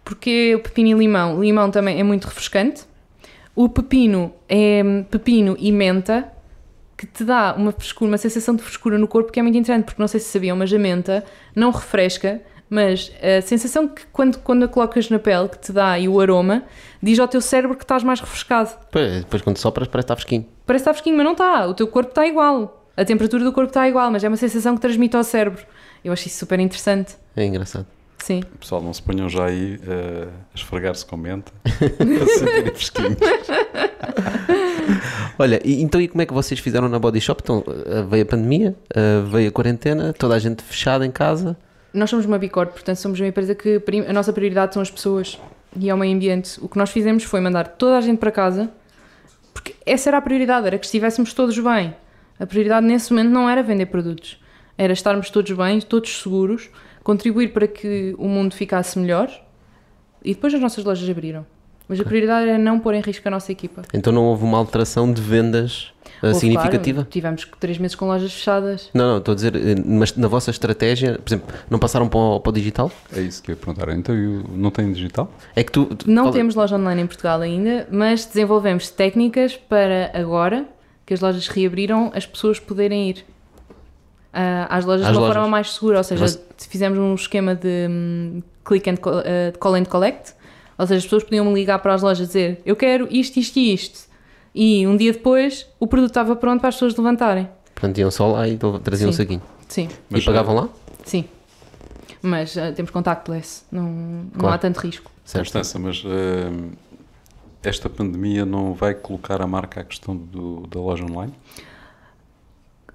Porque o pepino e limão, limão também é muito refrescante. O pepino é hum, pepino e menta, que te dá uma frescura, uma sensação de frescura no corpo que é muito interessante, porque não sei se sabiam, mas a menta não refresca, mas a sensação que quando, quando a colocas na pele, que te dá e o aroma, diz ao teu cérebro que estás mais refrescado. Depois, depois quando sopras parece que está fresquinho. Parece que está fresquinho, mas não está. O teu corpo está igual. A temperatura do corpo está igual, mas é uma sensação que transmite ao cérebro. Eu acho isso super interessante. É engraçado. Sim. Pessoal, não se ponham já aí eh, a esfregar-se com menta. a sentirem fresquinhos. Olha, e, então e como é que vocês fizeram na Body Shop? Então, eh, veio a pandemia, eh, veio a quarentena, toda a gente fechada em casa. Nós somos uma Bicorp, portanto somos uma empresa que a nossa prioridade são as pessoas e é o meio ambiente. O que nós fizemos foi mandar toda a gente para casa, porque essa era a prioridade, era que estivéssemos todos bem. A prioridade nesse momento não era vender produtos, era estarmos todos bem, todos seguros, contribuir para que o mundo ficasse melhor e depois as nossas lojas abriram. Mas a prioridade era não pôr em risco a nossa equipa. Então não houve uma alteração de vendas eh, Houve, significativa? claro, tivemos três meses com lojas fechadas. Não, não, estou a dizer, eh, mas na vossa estratégia, por exemplo, não passaram para o, para o digital? É isso que eu ia perguntar. Então não tem digital? É que tu. tu Não fala- temos loja online em Portugal ainda, mas desenvolvemos técnicas para agora que as lojas reabriram, as pessoas poderem ir ah, às lojas Às de uma lojas. forma mais segura. Ou seja, Mas- fizemos um esquema de hum, click and de call and collect. Ou seja, as pessoas podiam ligar para as lojas e dizer eu quero isto, isto e isto. E um dia depois o produto estava pronto para as pessoas levantarem. Portanto, iam só lá e traziam um Sim. saquinho. Sim, Mas, e pagavam lá? sim. Mas ah, temos contactless, não, não Claro. há tanto risco. Certo. Constança, mas eh, esta pandemia não vai colocar a marca à questão do- da loja online?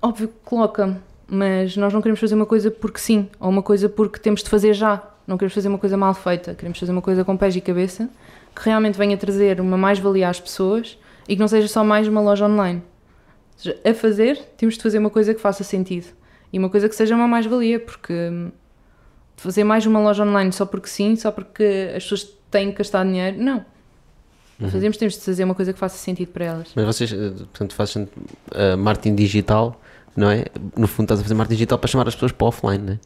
Óbvio que coloca, mas nós não queremos fazer uma coisa porque sim, ou uma coisa porque temos de fazer já. Não queremos fazer uma coisa mal feita, queremos fazer uma coisa com pés e cabeça, que realmente venha trazer uma mais-valia às pessoas e que não seja só mais uma loja online. Ou seja, a fazer, temos de fazer uma coisa que faça sentido e uma coisa que seja uma mais-valia, porque hum, fazer mais uma loja online só porque sim, só porque as pessoas têm que gastar dinheiro, não. Fazemos, temos de fazer uma coisa que faça sentido para elas. Mas vocês, eh, portanto, fazem uh, marketing digital, não é? No fundo, estás a fazer marketing digital para chamar as pessoas para offline, não é?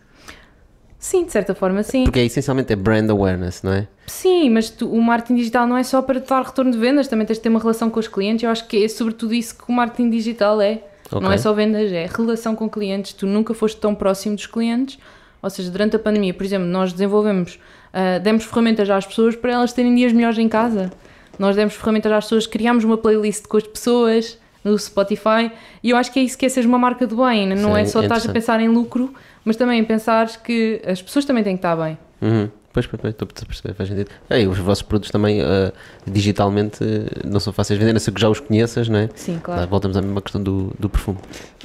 Sim, de certa forma, sim. Porque é essencialmente é brand awareness, não é? Sim, mas tu- o marketing digital não é só para te dar retorno de vendas, também tens de ter uma relação com os clientes. Eu acho que é sobretudo isso que o marketing digital é. Não Ok. é só vendas, é relação com clientes. Tu nunca foste tão próximo dos clientes. Ou seja, durante a pandemia, por exemplo, nós desenvolvemos, ah, demos ferramentas às pessoas para elas terem dias melhores em casa. Nós demos ferramentas às pessoas, criámos uma playlist com as pessoas no Spotify e eu acho que é isso que é seres uma marca do bem. Não Sim, é só é estás a pensar em lucro, mas também em pensar que as pessoas também têm que estar bem. Uhum. Pois, pois, pois, estou a perceber, faz sentido. É, e os vossos produtos também, uh, digitalmente, uh, não são fáceis de vender, a não ser que já os conheças, não é? Sim, Lá claro. voltamos à mesma questão do, do perfume.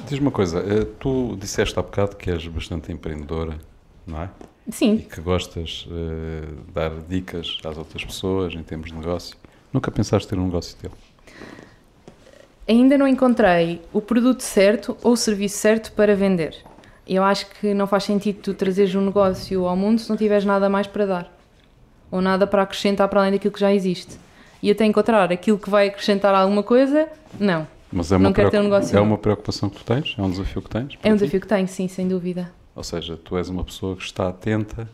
Diz uma coisa, eh, tu disseste há bocado que és bastante empreendedora, não é? E Sim, que gostas eh, de dar dicas às outras pessoas em termos de negócio. Nunca pensaste ter um negócio teu? ainda não encontrei o produto certo ou o serviço certo para vender. Eu acho que não faz sentido tu trazeres um negócio ao mundo se não tiveres nada mais para dar. Ou nada para acrescentar para além daquilo que já existe. E até encontrar aquilo que vai acrescentar alguma coisa, não. Mas é uma, Não quero ter um negócio é uma preocupação que tu tens? É um desafio que tens? É um ti? desafio que tenho, sim, sem dúvida. Ou seja, tu és uma pessoa que está atenta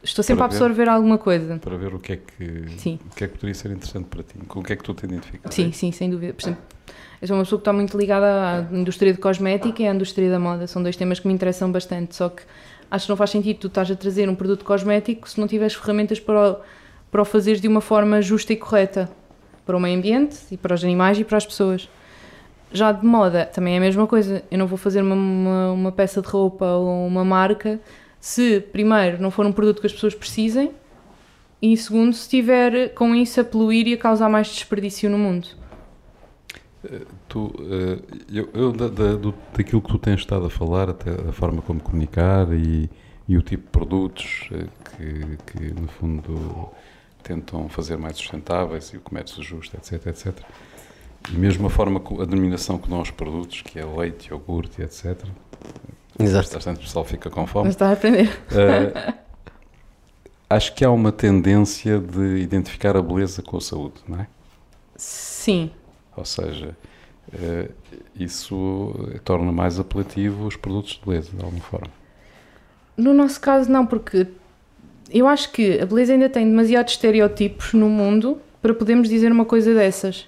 Estou sempre a ver. absorver alguma coisa. para ver o que é que, Sim. o que, é que poderia ser interessante para ti, com o que é que tu te identificas. Sim, sim, sem dúvida. Por exemplo, eu sou uma pessoa que está muito ligada à indústria de cosmética e à indústria da moda. São dois temas que me interessam bastante. Só que acho que não faz sentido tu estás a trazer um produto cosmético se não tiveres ferramentas para o, para o fazeres de uma forma justa e correta para o meio ambiente e para os animais e para as pessoas. Já de moda também é a mesma coisa. Eu não vou fazer uma, uma, uma peça de roupa ou uma marca se, primeiro, não for um produto que as pessoas precisem e, segundo, se estiver com isso a poluir e a causar mais desperdício no mundo. Tu, eh, eu, eu da, da- do- daquilo que tu tens estado a falar, até a forma como comunicar e, e o tipo de produtos eh, que, que, no fundo, tentam fazer mais sustentáveis e o comércio justo, etc, etc. E mesmo a forma, a denominação que dão aos produtos, que é leite, iogurte, etc. Exato. Bastante pessoal fica com Mas fome. está a aprender. Eh, acho que há uma tendência de identificar a beleza com a saúde, não é? Sim, Ou seja, eh, isso torna mais apelativo os produtos de beleza, de alguma forma. no nosso caso não, porque eu acho que a beleza ainda tem demasiados estereótipos no mundo para podermos dizer uma coisa dessas.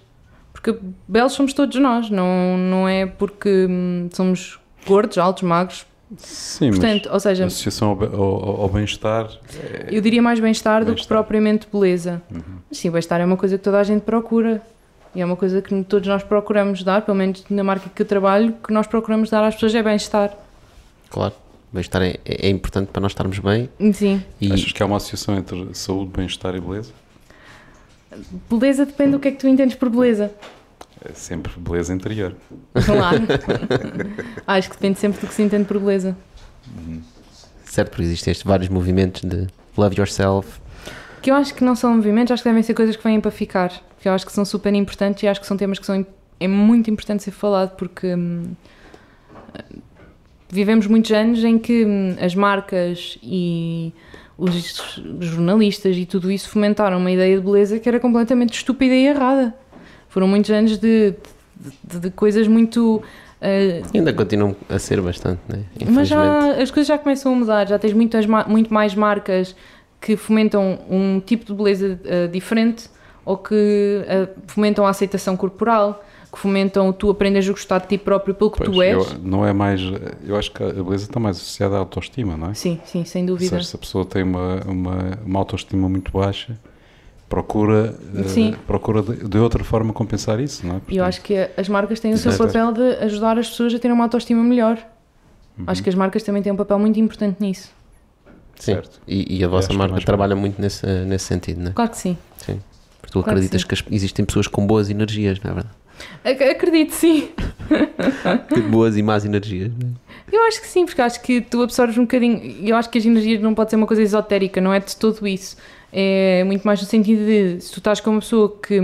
Porque belos somos todos nós, não, não é porque hum, somos gordos, altos, magros. Sim, Portanto, ou mas seja, a associação ao, ao- ao bem-estar é- eu diria mais bem-estar do que propriamente beleza. Uhum. Sim, o bem-estar é uma coisa que toda a gente procura. E é uma coisa que todos nós procuramos dar, pelo menos na marca que eu trabalho, que nós procuramos dar às pessoas é bem-estar. Claro. Bem-estar é, é importante para nós estarmos bem Sim. e Achas que há uma associação entre saúde, bem-estar e beleza? Beleza depende do que é que tu entendes por beleza. É sempre beleza interior. Claro. Acho que depende sempre do que se entende por beleza. certo, porque existem estes vários movimentos de love yourself. Que eu acho que não são movimentos, acho que devem ser coisas que vêm para ficar. Que eu acho que são super importantes e acho que são temas que são, é muito importante ser falado porque hum, vivemos muitos anos em que hum, as marcas e os jornalistas e tudo isso fomentaram uma ideia de beleza que era completamente estúpida e errada. Foram muitos anos de, de, de coisas muito. eh, Ainda continuam a ser bastante, né? Mas já, as coisas já começam a mudar, já tens muitas, muito mais marcas que fomentam um tipo de beleza eh, diferente ou que eh, fomentam a aceitação corporal, que fomentam tu aprendes a gostar de ti próprio pelo que Pois, tu és. eu, não é mais. Eu acho que a beleza está mais associada à autoestima, não é? Sim, sim, sem dúvida. seja, se a pessoa tem uma, uma, uma autoestima muito baixa, procura, Sim. procura de, de outra forma compensar isso, não é? E eu Portanto, acho que as marcas têm o seu papel de ajudar as pessoas a terem uma autoestima melhor. Uhum. Acho que as marcas também têm um papel muito importante nisso. Sim. Certo. E, e a vossa marca trabalha muito nesse, nesse sentido, não é? Claro que sim. Sim. Porque tu Claro que acreditas que, as- existem pessoas com boas energias, não é verdade? Ac- Acredito, sim. Tipo, boas e más energias. não é? Eu acho que sim, porque acho que tu absorves um bocadinho. Eu acho que as energias não pode ser uma coisa esotérica, não é de todo isso. É muito mais no sentido de se tu estás com uma pessoa que,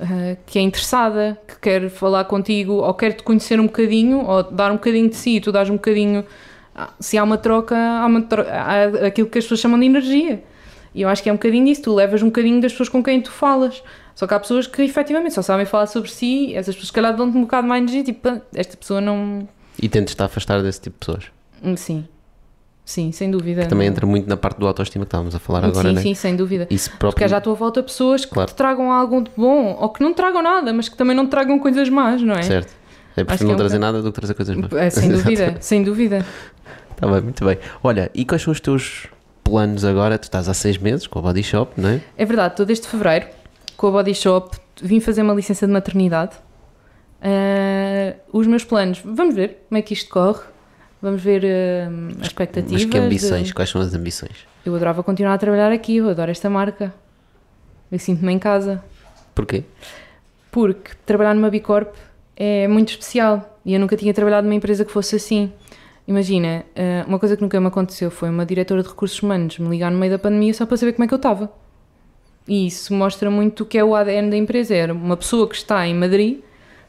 ah, que é interessada, que quer falar contigo, ou quer te conhecer um bocadinho, ou dar um bocadinho de si, tu dás um bocadinho. ah, Se há uma troca, há, uma tro- há aquilo que as pessoas chamam de energia. E eu acho que é um bocadinho disso, tu levas um bocadinho das pessoas com quem tu falas. Só que há pessoas que efetivamente só sabem falar sobre si, essas pessoas, se calhar, dão-te um bocado mais energia, tipo, "Ah, esta pessoa não. E tentes-te afastar desse tipo de pessoas. Hum, Sim, sim, sem dúvida. Que também entra muito na parte do autoestima que estávamos a falar agora, sim, né? sim, sem dúvida. Isso Porque próprio. há já à tua volta pessoas que Claro. te tragam algo de bom ou que não te tragam nada, mas que também não te tragam coisas más, não é? Certo. É Acho prefiro que não é um trazer bocado- nada do que trazer coisas más. É, sem dúvida, sem dúvida. Está bem, muito bem. Olha, e quais são os teus planos agora? Tu estás há seis meses com a Body Shop, não é? É verdade, estou desde fevereiro com a Body Shop, vim fazer uma licença de maternidade. Ah, os meus planos, vamos ver como é que isto corre, vamos ver ah, as expectativas. Mas que ambições? de- Quais são as ambições? Eu adorava continuar a trabalhar aqui, eu adoro esta marca. Eu sinto-me em casa. Porquê? Porque trabalhar numa Bicorp é muito especial e eu nunca tinha trabalhado numa empresa que fosse assim. Imagina, eh, uma coisa que nunca me aconteceu foi uma diretora de recursos humanos me ligar no meio da pandemia só para saber como é que eu estava. E isso mostra muito o que é o ADN da empresa. Era uma pessoa que está em Madrid,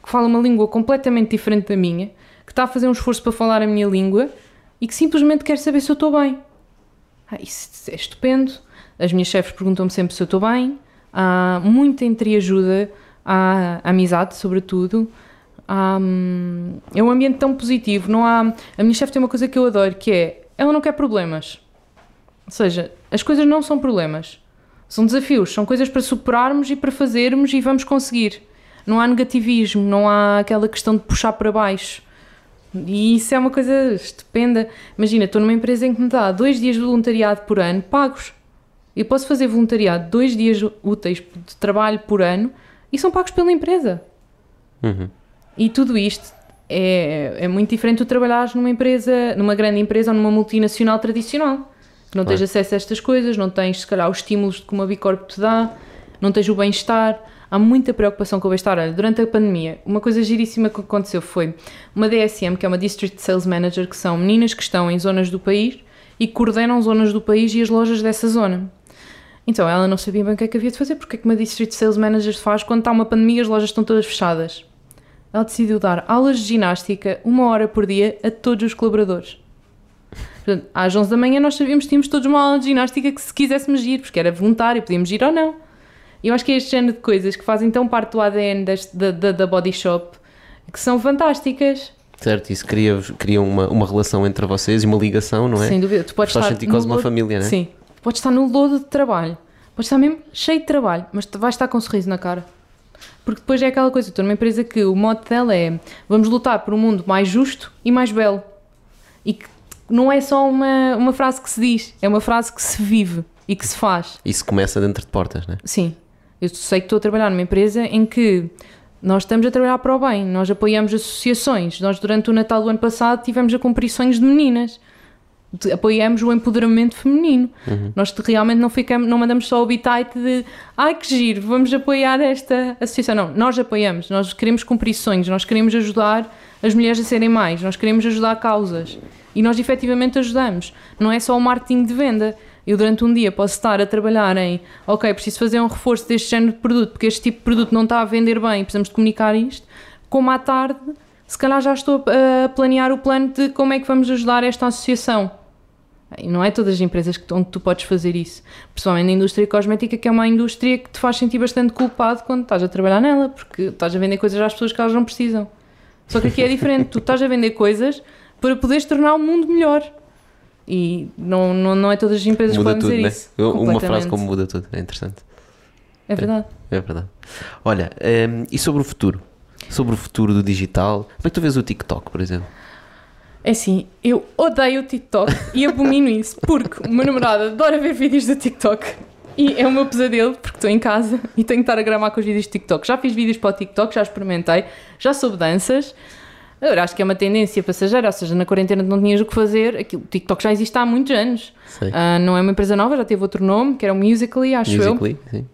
que fala uma língua completamente diferente da minha, que está a fazer um esforço para falar a minha língua e que simplesmente quer saber se eu estou bem. Ah, isso é estupendo. As minhas chefes perguntam-me sempre se eu estou bem. Há muita entreajuda, há amizade, sobretudo. Há, hum, é um ambiente tão positivo. Não há, a minha chefe tem uma coisa que eu adoro, que é ela não quer problemas. Ou seja, as coisas não são problemas. São desafios, são coisas para superarmos e para fazermos e vamos conseguir. Não há negativismo, não há aquela questão de puxar para baixo. E isso é uma coisa estupenda. Imagina, estou numa empresa em que me dá dois dias de voluntariado por ano pagos. Eu posso fazer voluntariado dois dias úteis de trabalho por ano e são pagos pela empresa. Uhum. E tudo isto é, é muito diferente de trabalhares numa empresa, numa grande empresa ou numa multinacional tradicional. Que não Claro. tens acesso a estas coisas, não tens, se calhar, os estímulos que uma Bicorp te dá, não tens o bem-estar. Há muita preocupação com o bem-estar. Olha, durante a pandemia, uma coisa giríssima que aconteceu foi uma DSM, que é uma District Sales Manager, que são meninas que estão em zonas do país e que coordenam zonas do país e as lojas dessa zona. Então ela não sabia bem o que é que havia de fazer, porque é que uma District Sales Manager faz quando está uma pandemia e as lojas estão todas fechadas. Ela decidiu dar aulas de ginástica uma hora por dia a todos os colaboradores. Portanto, às 11 da manhã nós sabíamos que tínhamos todos uma aula de ginástica que se quiséssemos ir, porque era voluntário, podíamos ir ou não. E eu acho que é este género de coisas que fazem tão parte do ADN deste- da, da, da Body Shop que são fantásticas. Certo, isso cria, cria uma, uma relação entre vocês e uma ligação, não é? Sem dúvida. Tu podes Faz estar sentir quase uma família, não é? Sim. Tu podes estar no lodo de trabalho. Podes estar mesmo cheio de trabalho, mas tu vais estar com um sorriso na cara. Porque depois é aquela coisa, estou numa empresa que o mote dela é vamos lutar por um mundo mais justo e mais belo. E que não é só uma, uma frase que se diz, é uma frase que se vive e que se faz. Isso começa dentro de portas, não é? Sim, eu sei que estou a trabalhar numa empresa em que nós estamos a trabalhar para o bem, nós apoiamos associações. Nós, durante o Natal do ano passado, tivemos a cumprir sonhos de meninas. Apoiamos o empoderamento feminino. Nós de- realmente não, ficamos, não mandamos só o bitite de ai que giro, vamos apoiar esta associação. Não, nós apoiamos, nós queremos cumprir sonhos, nós queremos ajudar as mulheres a serem mais, nós queremos ajudar causas. E nós efetivamente ajudamos. Não é só o marketing de venda. Eu durante um dia posso estar a trabalhar em ok, preciso fazer um reforço deste género de produto porque este tipo de produto não está a vender bem, precisamos de comunicar isto. Como à tarde, se calhar já estou a planear o plano de como é que vamos ajudar esta associação. E não é todas as empresas que, onde tu podes fazer isso. Principalmente na indústria cosmética, que é uma indústria que te faz sentir bastante culpado quando estás a trabalhar nela, porque estás a vender coisas às pessoas que elas não precisam. Só que aqui é diferente, tu estás a vender coisas para poderes tornar o mundo melhor. E não, não, não é todas as empresas Muda que tudo, podem né? dizer isso. Uma frase como muda tudo, é interessante. É verdade. É verdade. Olha, hum, e sobre o futuro? Sobre o futuro do digital? Como é que tu vês o TikTok, por exemplo? É assim, eu odeio o TikTok e abomino isso, porque o meu namorado adora ver vídeos do TikTok E é o meu pesadelo, porque estou em casa e tenho que estar a gramar com os vídeos de TikTok. Já fiz vídeos para o TikTok, já experimentei, já soube danças. Agora acho que é uma tendência passageira, ou seja, na quarentena não tinhas o que fazer. Aquilo, o TikTok já existe há muitos anos. Ah, não é uma empresa nova, já teve outro nome, que era o Musical.ly, acho eu. Musically, sim.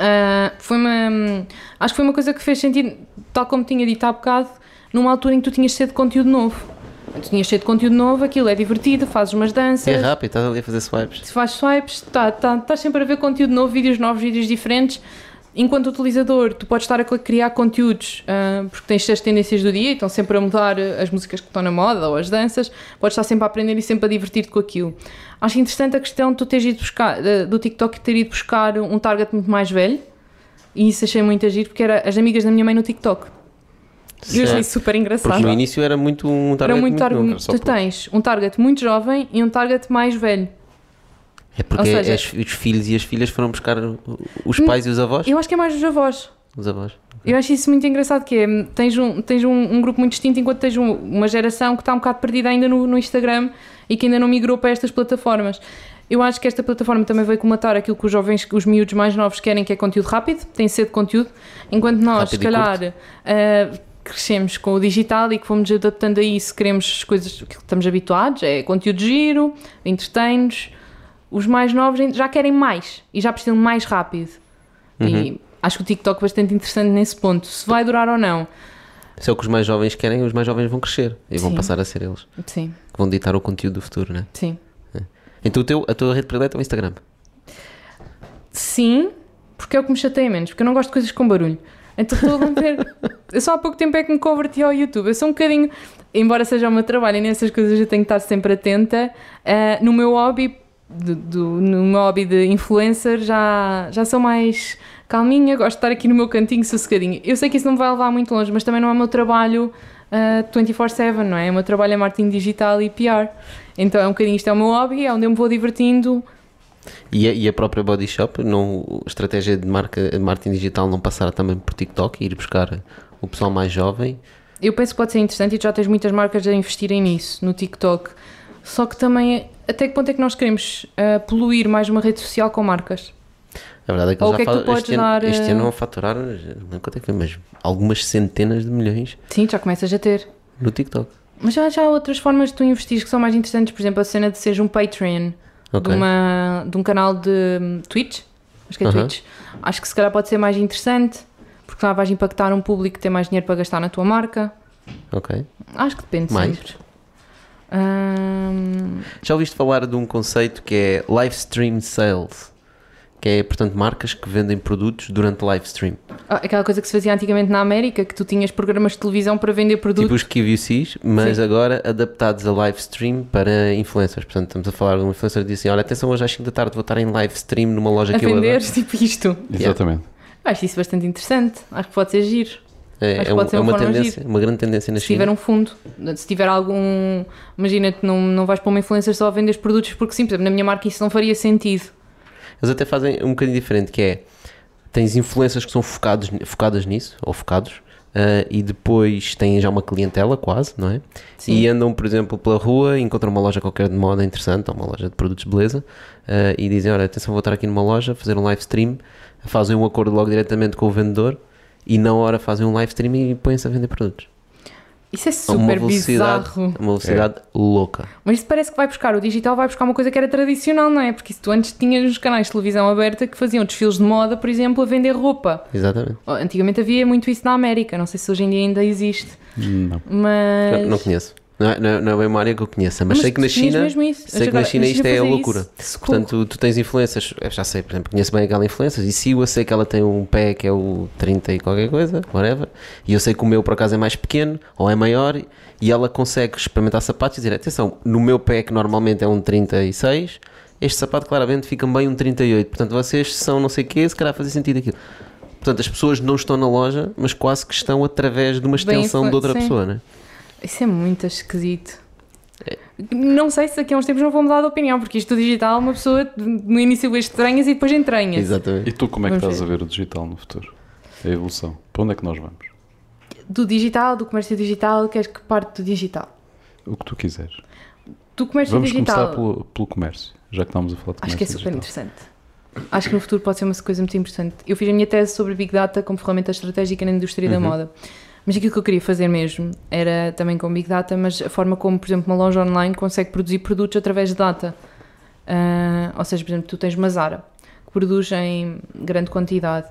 Ah, foi uma, acho que foi uma coisa que fez sentido, tal como tinha dito há bocado, numa altura em que tu tinhas de conteúdo novo. Tinhas sede de conteúdo novo, aquilo é divertido, fazes umas danças, É rápido, estás ali a fazer swipes. se faz swipes, tá, tá, estás sempre a ver conteúdo novo, vídeos novos, vídeos diferentes. Enquanto utilizador, tu podes estar a criar conteúdos ah, porque tens as tendências do dia e estão sempre a mudar ah, as músicas que estão na moda ou as danças, podes estar sempre a aprender e sempre a divertir-te com aquilo. Acho interessante a questão de tu teres ido buscar, ah, do TikTok ter ido buscar um target muito mais velho e isso achei muito agir porque era as amigas da minha mãe no TikTok. E eu achei Certo. super engraçado. Porque no início era muito um target Era muito muito target, novo. Tu por- tens um target muito jovem e um target mais velho. É porque seja- as- os filhos e as filhas foram buscar os pais e os avós? Eu acho que é mais dos avós. Os avós. Eu acho isso muito engraçado, que é, tens um, tens um, um grupo muito distinto enquanto tens um- uma geração que está um bocado perdida ainda no, no Instagram e que ainda não migrou para estas plataformas. Eu acho que esta plataforma também veio comatar aquilo que os jovens, os miúdos mais novos querem, que é conteúdo rápido, têm sede de conteúdo, enquanto nós, se Rápido e calhar, ah, crescemos com o digital e que fomos adaptando a isso, queremos as coisas que estamos habituados, é conteúdo giro, entretém-nos. Os mais novos já querem mais e já precisam mais rápido. E acho que o TikTok é bastante interessante nesse ponto. Se vai durar ou não, Se é o que os mais jovens querem, os mais jovens vão crescer e vão Sim. passar a ser eles sim, que vão ditar o conteúdo do futuro, né? sim. Então o teu, a tua rede predileta é o Instagram. Sim, porque é o que me chateia menos, porque eu não gosto de coisas com barulho. Então estou a ver. eu só há pouco tempo é que me converti ao YouTube. Eu sou um bocadinho, embora seja o meu trabalho e nessas coisas eu tenho que estar sempre atenta, ah, no meu hobby, do, do- no meu hobby de influencer, já, já sou mais calminha, gosto de estar aqui no meu cantinho sossegadinho. Eu sei que isso não me vai levar muito longe, mas também não é o meu trabalho ah, 24-7, não é? O meu trabalho é marketing digital e PR. Então é um bocadinho, isto é o meu hobby, é onde eu me vou divertindo. E a, e a própria Body Shop, não, a estratégia de marca, de marketing digital não passar também por TikTok e ir buscar o pessoal mais jovem. Eu penso que pode ser interessante e tu já tens muitas marcas a investirem nisso, no TikTok. Só que também, até que ponto é que nós queremos ah, poluir mais uma rede social com marcas? A verdade é que Ou o que já é que tu podes este, ano, dar, este eh, ano vão faturar, não quanto é que foi, mas algumas centenas de milhões Sim, já começas a ter. no TikTok. Mas já, já há outras formas de tu investir que são mais interessantes. Por exemplo, a cena de seres um Patreon Ok. de, uma, de um canal de hum, Twitch. Acho que é Aham. Twitch. Acho que se calhar pode ser mais interessante porque lá vais impactar um público que tem mais dinheiro para gastar na tua marca. Ok. Acho que depende Mais? sempre. Hum, Já ouviste falar de um conceito que é live stream sales? Que é, portanto, marcas que vendem produtos durante live stream. Ah, Aquela coisa que se fazia antigamente na América, que tu tinhas programas de televisão para vender produtos. Tipo os QVCs, mas Sim. agora adaptados a live stream para influencers. Portanto, estamos a falar de um influencer que diz assim: Olha, atenção, hoje às 5 da tarde vou estar em live stream numa loja a que eu vender, adoro. tipo isto. Exatamente. Acho isso bastante interessante. Acho que pode ser giro. É, que é, um- é uma tendência, uma grande tendência na Se tiver China. um fundo, se tiver algum. Imagina-te, não, não vais para uma influencer só a vender produtos porque sim, por exemplo, na minha marca isso não faria sentido. Eles até fazem um bocadinho diferente, que é tens influencers que são focados, focadas nisso, ou focados, ah, e depois têm já uma clientela quase, não é? Sim. E andam, por exemplo, pela rua, encontram uma loja qualquer de moda interessante, ou uma loja de produtos de beleza, ah, e dizem, olha, atenção, vou estar aqui numa loja, fazer um live stream, fazem um acordo logo diretamente com o vendedor, e na hora fazem um live stream e põem-se a vender produtos. Isso é uma super velocidade, bizarro. uma velocidade louca. Mas isso parece que vai buscar, o digital vai buscar uma coisa que era tradicional, não é? Porque se tu antes tinhas os canais de televisão aberta que faziam desfiles de moda, por exemplo, a vender roupa. Exatamente. Antigamente havia muito isso na América, não sei se hoje em dia ainda existe, Não. mas. Não, não conheço. Não é, não, é- não é uma área que eu conheça, mas, sei que na China. sei que na China isto é a loucura. isso. Se Portanto, tu tens influências, eu já sei, por exemplo, conheço bem aquela influência e sigo, eu sei que ela tem um pé que é o 30 e qualquer coisa, whatever, e eu sei que o meu por acaso é mais pequeno ou é maior e ela consegue experimentar sapatos e dizer: atenção, no meu pé que normalmente é um 36, este sapato claramente fica bem um 38, portanto vocês são não sei o que, se calhar fazia sentido aquilo. Portanto, as pessoas não estão na loja, mas quase que estão através de uma extensão de outra sim. pessoa, né? Isso é muito esquisito. É. Não sei se daqui a uns tempos não vou mudar de opinião, porque isto do digital, uma pessoa no início vê estranhas e depois entranhas. Exatamente. E tu como é que Vamos estás a ver o digital no futuro? A evolução. Para onde é que nós vamos? Do digital, do comércio digital, queres que parte do digital? O que tu quiseres. Do comércio Vamos digital, começar pelo, pelo comércio, já que estamos a falar de comércio acho que é super digital. interessante. Acho que no futuro pode ser uma coisa muito importante. Eu fiz a minha tese sobre Big Data como ferramenta estratégica na indústria da moda. Mas aquilo que eu queria fazer mesmo era também com Big Data, mas a forma como, por exemplo, uma loja online consegue produzir produtos através de data. Ah, ou seja, por exemplo, tu tens uma Zara que produz em grande quantidade.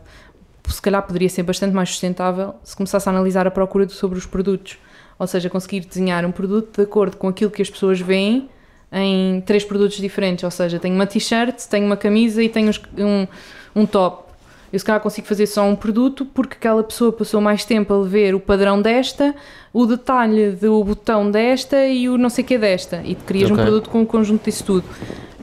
Se calhar poderia ser bastante mais sustentável se começasse a analisar a procura sobre os produtos. Ou seja, conseguir desenhar um produto de acordo com aquilo que as pessoas veem em três produtos diferentes. Ou seja, tenho uma t-shirt, tenho uma camisa e tenho um, um top. Eu se calhar consigo fazer só um produto porque aquela pessoa passou mais tempo a ver o padrão desta, o detalhe do botão desta e o não sei que desta. E crias Ok. um produto com o conjunto disso tudo.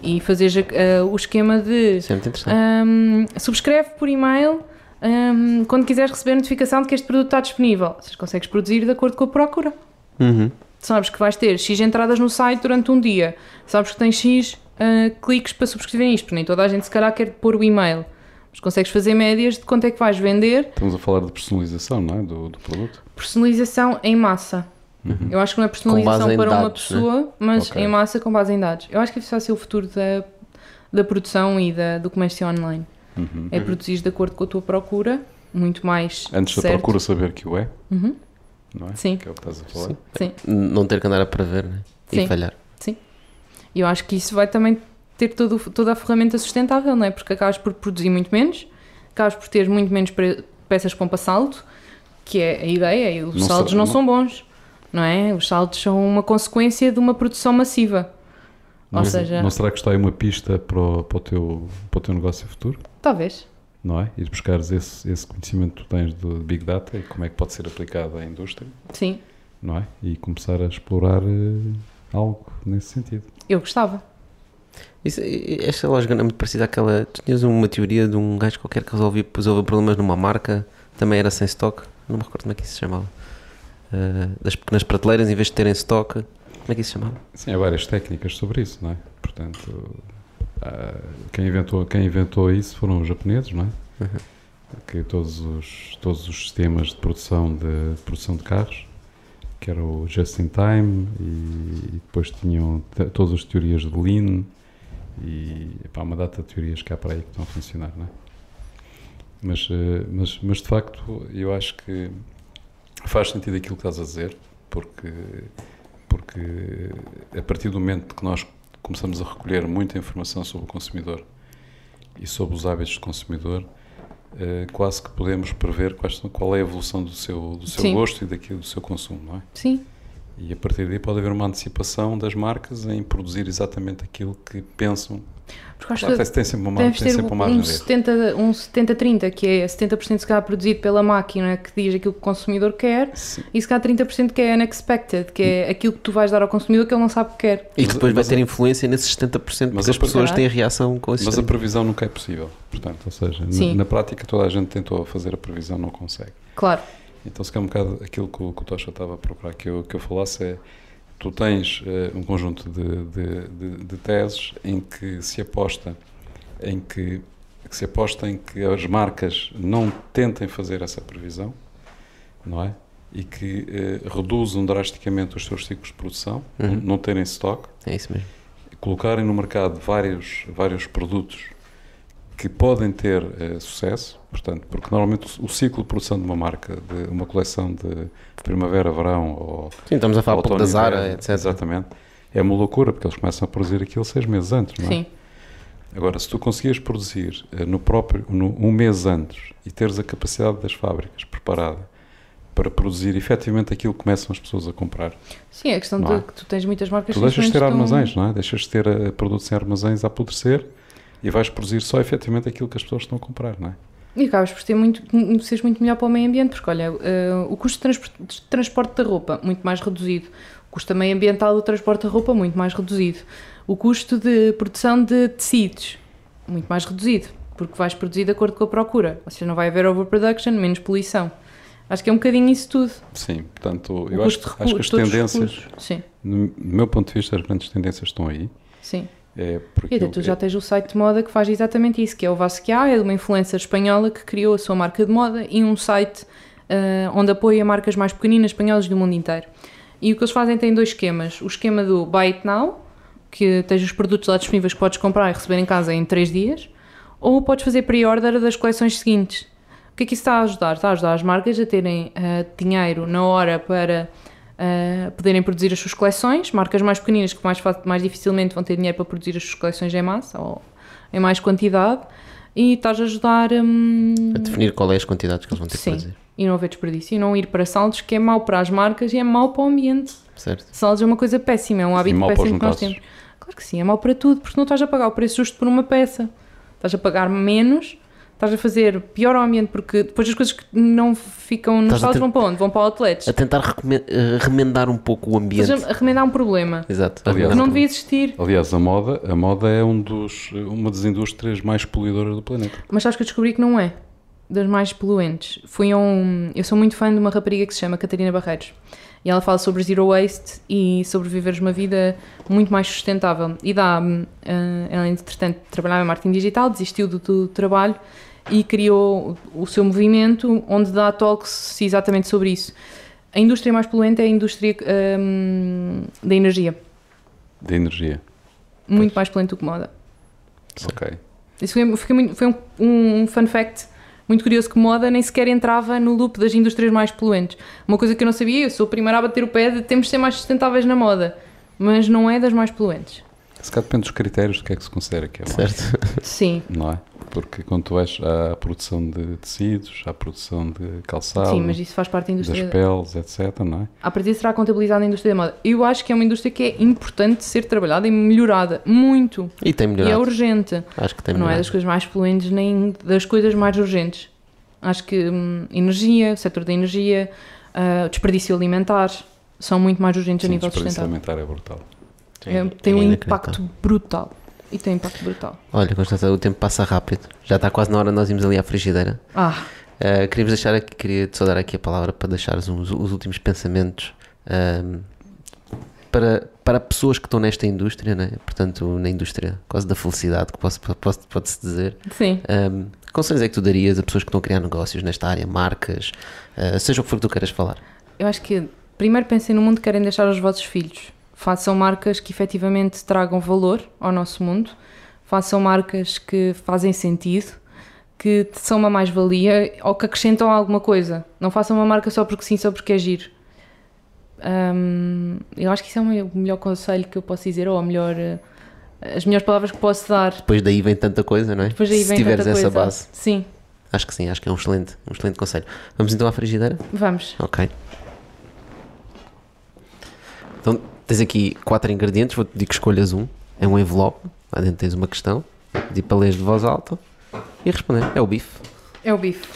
E fazeres a- a- o esquema de é. Hum, subscreve por e-mail hum, quando quiseres receber notificação de que este produto está disponível. Seja, consegues produzir de acordo com a procura. Uhum. Sabes que vais ter X entradas no site durante um dia. Sabes que tens X ah, cliques para subscrever isto. Nem toda a gente se calhar quer pôr o e-mail. Mas consegues fazer médias de quanto é que vais vender. Estamos a falar de personalização, não é? Do, do produto. Personalização em massa. Eu acho que não é personalização para uma dados, né? pessoa, mas Ok. em massa com base em dados. Eu acho que isso vai ser o futuro da, da produção e da, do comércio online. Uhum. É produzir de acordo com a tua procura, muito mais Antes da certo. procura saber que o é, Uhum. não é? Sim. Que é o que estás a falar. Sim. Sim, Não ter que andar a prever né? e Sim. falhar. e eu acho que isso vai também ter todo, toda a ferramenta sustentável, não é? Porque acabas por produzir muito menos, acabas por ter muito menos peças com saldo, que é a ideia, e os Não saldos não não- são bons, não é? Os saldos são uma consequência de uma produção massiva. Ou Não, seja, não será que está aí uma pista para o, para o teu, para o teu negócio futuro? talvez. Não é? Ir buscares esse, esse conhecimento que tu tens de Big Data e como é que pode ser aplicado à indústria, Sim, não é? E começar a explorar eh, algo nesse sentido. eu gostava. Isso, esta lógica não é muito parecida àquela. Tu tinhas uma teoria de um gajo qualquer que resolvia, resolveu problemas numa marca, também era sem stock, não me recordo como é que isso se chamava. Ah, das pequenas prateleiras, em vez de terem stock, como é que isso se chamava? Sim, há várias técnicas sobre isso, não é? Portanto, ah, quem, inventou, quem inventou isso foram os japoneses, não é? Uhum. Que todos os, todos os sistemas de produção de, de produção de carros, que era o just in time, e, e depois tinham todas as teorias de Lean, e pá, uma data de teorias que há para aí que estão a funcionar, não é? Mas, eh, mas, mas de facto, eu acho que faz sentido aquilo que estás a dizer, porque porque a partir do momento que nós começamos a recolher muita informação sobre o consumidor e sobre os hábitos do consumidor, eh, quase que podemos prever qual é a evolução do seu, do seu Sim. gosto e daquilo do seu consumo, não é? Sim, E a partir daí pode haver uma antecipação das marcas em produzir exatamente aquilo que pensam. porque acho Claro, que tem, sempre uma, tem ter sempre uma um margem de erro. 70, um 70-30, que é 70% se calhar produzido pela máquina que diz aquilo que o consumidor quer Sim. e se calhar 30% que é unexpected, que é aquilo que tu vais dar ao consumidor que ele não sabe o que quer. E que Mas- depois vai mas ter a- influência nesses 70% mas as pessoas têm reação com esse Mas a 70%. previsão nunca é possível. Portanto, ou seja, na, na prática toda a gente tentou fazer a previsão, não consegue. Claro, Então, se calhar um bocado aquilo que o, que o Tocha estava a procurar que eu, que eu falasse é tu tens eh, um conjunto de, de, de- de teses em que se aposta em que, que se aposta em que as marcas não tentem fazer essa previsão, não é? E que eh, reduzam drasticamente os seus ciclos de produção, Uhum. não, terem stock, É isso mesmo. colocarem no mercado vários, vários produtos que podem ter eh, sucesso, portanto, porque normalmente o, o ciclo de produção de uma marca, de uma coleção de primavera, verão ou Sim, estamos a falar pouco da Zara, inverno, etc. Exatamente. É uma loucura, porque eles começam a produzir aquilo seis meses antes, não é? sim. Agora, se tu conseguires produzir eh, no próprio, no, um mês antes e teres a capacidade das fábricas preparada para produzir efetivamente aquilo que começam as pessoas a comprar, Sim, é a questão de é? que tu tens muitas marcas tu deixas de ter armazéns, não é? Deixas de ter eh, produtos em armazéns a apodrecer e vais produzir só efetivamente aquilo que as pessoas estão a comprar, não é? E acabas por ter muito, seres muito melhor para o meio ambiente, porque olha, eh, o custo de, de transporte da roupa, muito mais reduzido. O custo também ambiental do transporte da roupa, muito mais reduzido. O custo de produção de tecidos, muito mais reduzido, porque vais produzir de acordo com a procura. Ou seja, não vai haver overproduction, menos poluição. Acho que é um bocadinho isso tudo. Sim, portanto, eu acho, acho que as tendências. Sim, no meu ponto de vista, as grandes tendências estão aí. sim. É porque E eu- tu já tens o site de moda que faz exatamente isso, que é o Vasquia, é de uma influencer espanhola que criou a sua marca de moda e um site ah, onde apoia marcas mais pequeninas espanholas do mundo inteiro. E o que eles fazem tem dois esquemas. O esquema do Buy It Now, que tens os produtos lá disponíveis que podes comprar e receber em casa em 3 dias, ou podes fazer pre-order das coleções seguintes. O que é que isso está a ajudar? Está a ajudar as marcas a terem uh, dinheiro na hora para uh, poderem produzir as suas coleções. Marcas mais pequeninas que mais, mais dificilmente vão ter dinheiro para produzir as suas coleções em massa ou em mais quantidade. E estás a ajudar um, a definir qual é as quantidades que eles vão ter sim, que fazer. E não haver desperdício. E não ir para saldos, que é mau para as marcas e é mau para o ambiente. Certo. Saldos é uma coisa péssima, é um hábito péssimo que nós temos. Claro que sim, é mau para tudo, porque não estás a pagar o preço justo por uma peça. Estás a pagar menos estás a fazer pior ao ambiente porque depois as coisas que não ficam nos saldos vão para onde? Vão para outlets. A tentar eh, remendar um pouco o ambiente. Estás a remendar um problema. Exato. Aliás, que não devia existir. Aliás, a moda, a moda é um dos, uma das indústrias mais poluidoras do planeta. Mas sabes que eu descobri que não é das mais poluentes. Fui um. Eu sou muito fã de uma rapariga que se chama Catarina Barreiros. E ela fala sobre zero waste e sobre viveres uma vida muito mais sustentável. E dá. Uh, ela, entretanto, trabalhava em marketing digital, desistiu do, do trabalho e criou o seu movimento onde dá talks exatamente sobre isso. A indústria mais poluente é a indústria um, da energia. Da energia. Muito pois. mais poluente do que moda. Ok. Isso foi, foi um, um, fun fact muito curioso que moda nem sequer entrava no loop das indústrias mais poluentes. Uma coisa que eu não sabia, eu sou a primeira a bater o pé de temos de ser mais sustentáveis na moda, mas não é das mais poluentes. Se calhar depende dos critérios do que é que se considera que é mais. Certo. Sim. Não é? Porque quando tu vais à produção de tecidos, à produção de calçado, Sim, mas isso faz parte da indústria. Das peles, etc. Não é? A partir será contabilizado na indústria da moda. Eu acho que é uma indústria que é importante ser trabalhada e melhorada. Muito. E tem melhorado. E é urgente. Acho que tem melhorado. Não é das coisas mais poluentes nem das coisas mais urgentes. Acho que hum, energia, o setor da energia, uh, desperdício alimentar são muito mais urgentes Sim, a nível sustentável. alimentar é brutal. Sim, é, tem é um impacto brutal. E tem impacto brutal. Olha, Constança, o tempo passa rápido. Já está quase na hora de nós irmos ali à frigideira. Ah. Uh, queríamos deixar aqui, queria só dar aqui a palavra para deixares uns, os últimos pensamentos um, para, para pessoas que estão nesta indústria, né? portanto, na indústria quase da felicidade, que posso, posso, pode-se dizer. Sim. Um, que conselhos é que tu darias a pessoas que estão a criar negócios nesta área, marcas, uh, seja o que for que tu queiras falar? Eu acho que primeiro pensem no mundo que querem deixar aos vossos filhos façam marcas que efetivamente tragam valor ao nosso mundo, façam marcas que fazem sentido, que são uma mais-valia ou que acrescentam alguma coisa. Não façam uma marca só porque sim, só porque é giro. Eu acho que isso é o melhor conselho que eu posso dizer, ou a melhor, eh, as melhores palavras que posso dar. Depois daí vem tanta coisa, não é? Depois daí Se vem tiveres tanta essa coisa. base. Sim. Acho que sim, acho que é um excelente, um excelente conselho. Vamos então à frigideira? Vamos. Ok. Então tens aqui quatro ingredientes, vou-te pedir que escolhas um. É um envelope, lá dentro tens uma questão, pedir para ler de voz alta e responder. É o bife. É o bife.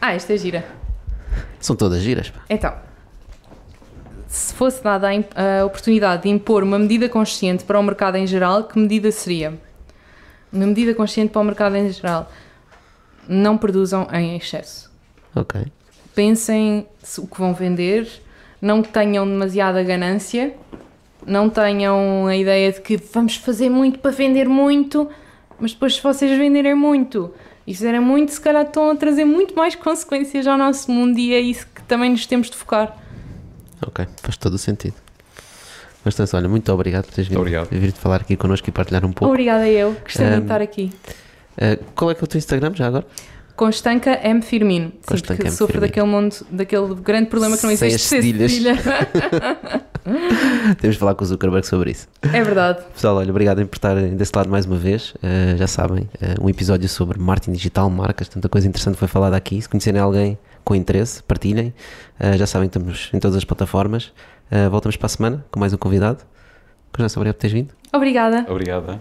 Ah, esta é gira. São todas giras. Pá. Então, se fosse dada a, a, oportunidade de impor uma medida consciente para o mercado em geral, que medida seria? Uma medida consciente para o mercado em geral. Não produzam em excesso. Ok. Pensem o que vão vender, não tenham demasiada ganância, não tenham a ideia de que vamos fazer muito para vender muito, mas depois se vocês venderem muito e fizerem muito, se calhar estão a trazer muito mais consequências ao nosso mundo e é isso que também nos temos de focar. Ok, faz todo o sentido. Constância, olha, muito obrigado por teres vindo, vir falar aqui connosco e partilhar um pouco. Obrigada eu, gostei um, de estar aqui. Uh, qual é que é o teu Instagram já agora? Constanca M. Firmino. Sim, porque sofro daquele, mundo, daquele grande problema que não existe. Sem as cedilha. Temos de falar com o Zuckerberg sobre isso. É verdade. Pessoal, olha, obrigado por estarem desse lado mais uma vez. Uh, já sabem, uh, um episódio sobre marketing digital, marcas, tanta coisa interessante foi falada aqui. Se conhecerem alguém com interesse, partilhem. Uh, já sabem que estamos em todas as plataformas. voltamos para a semana com mais um convidado. Conjunção, obrigado por teres vindo. Obrigada. Obrigada.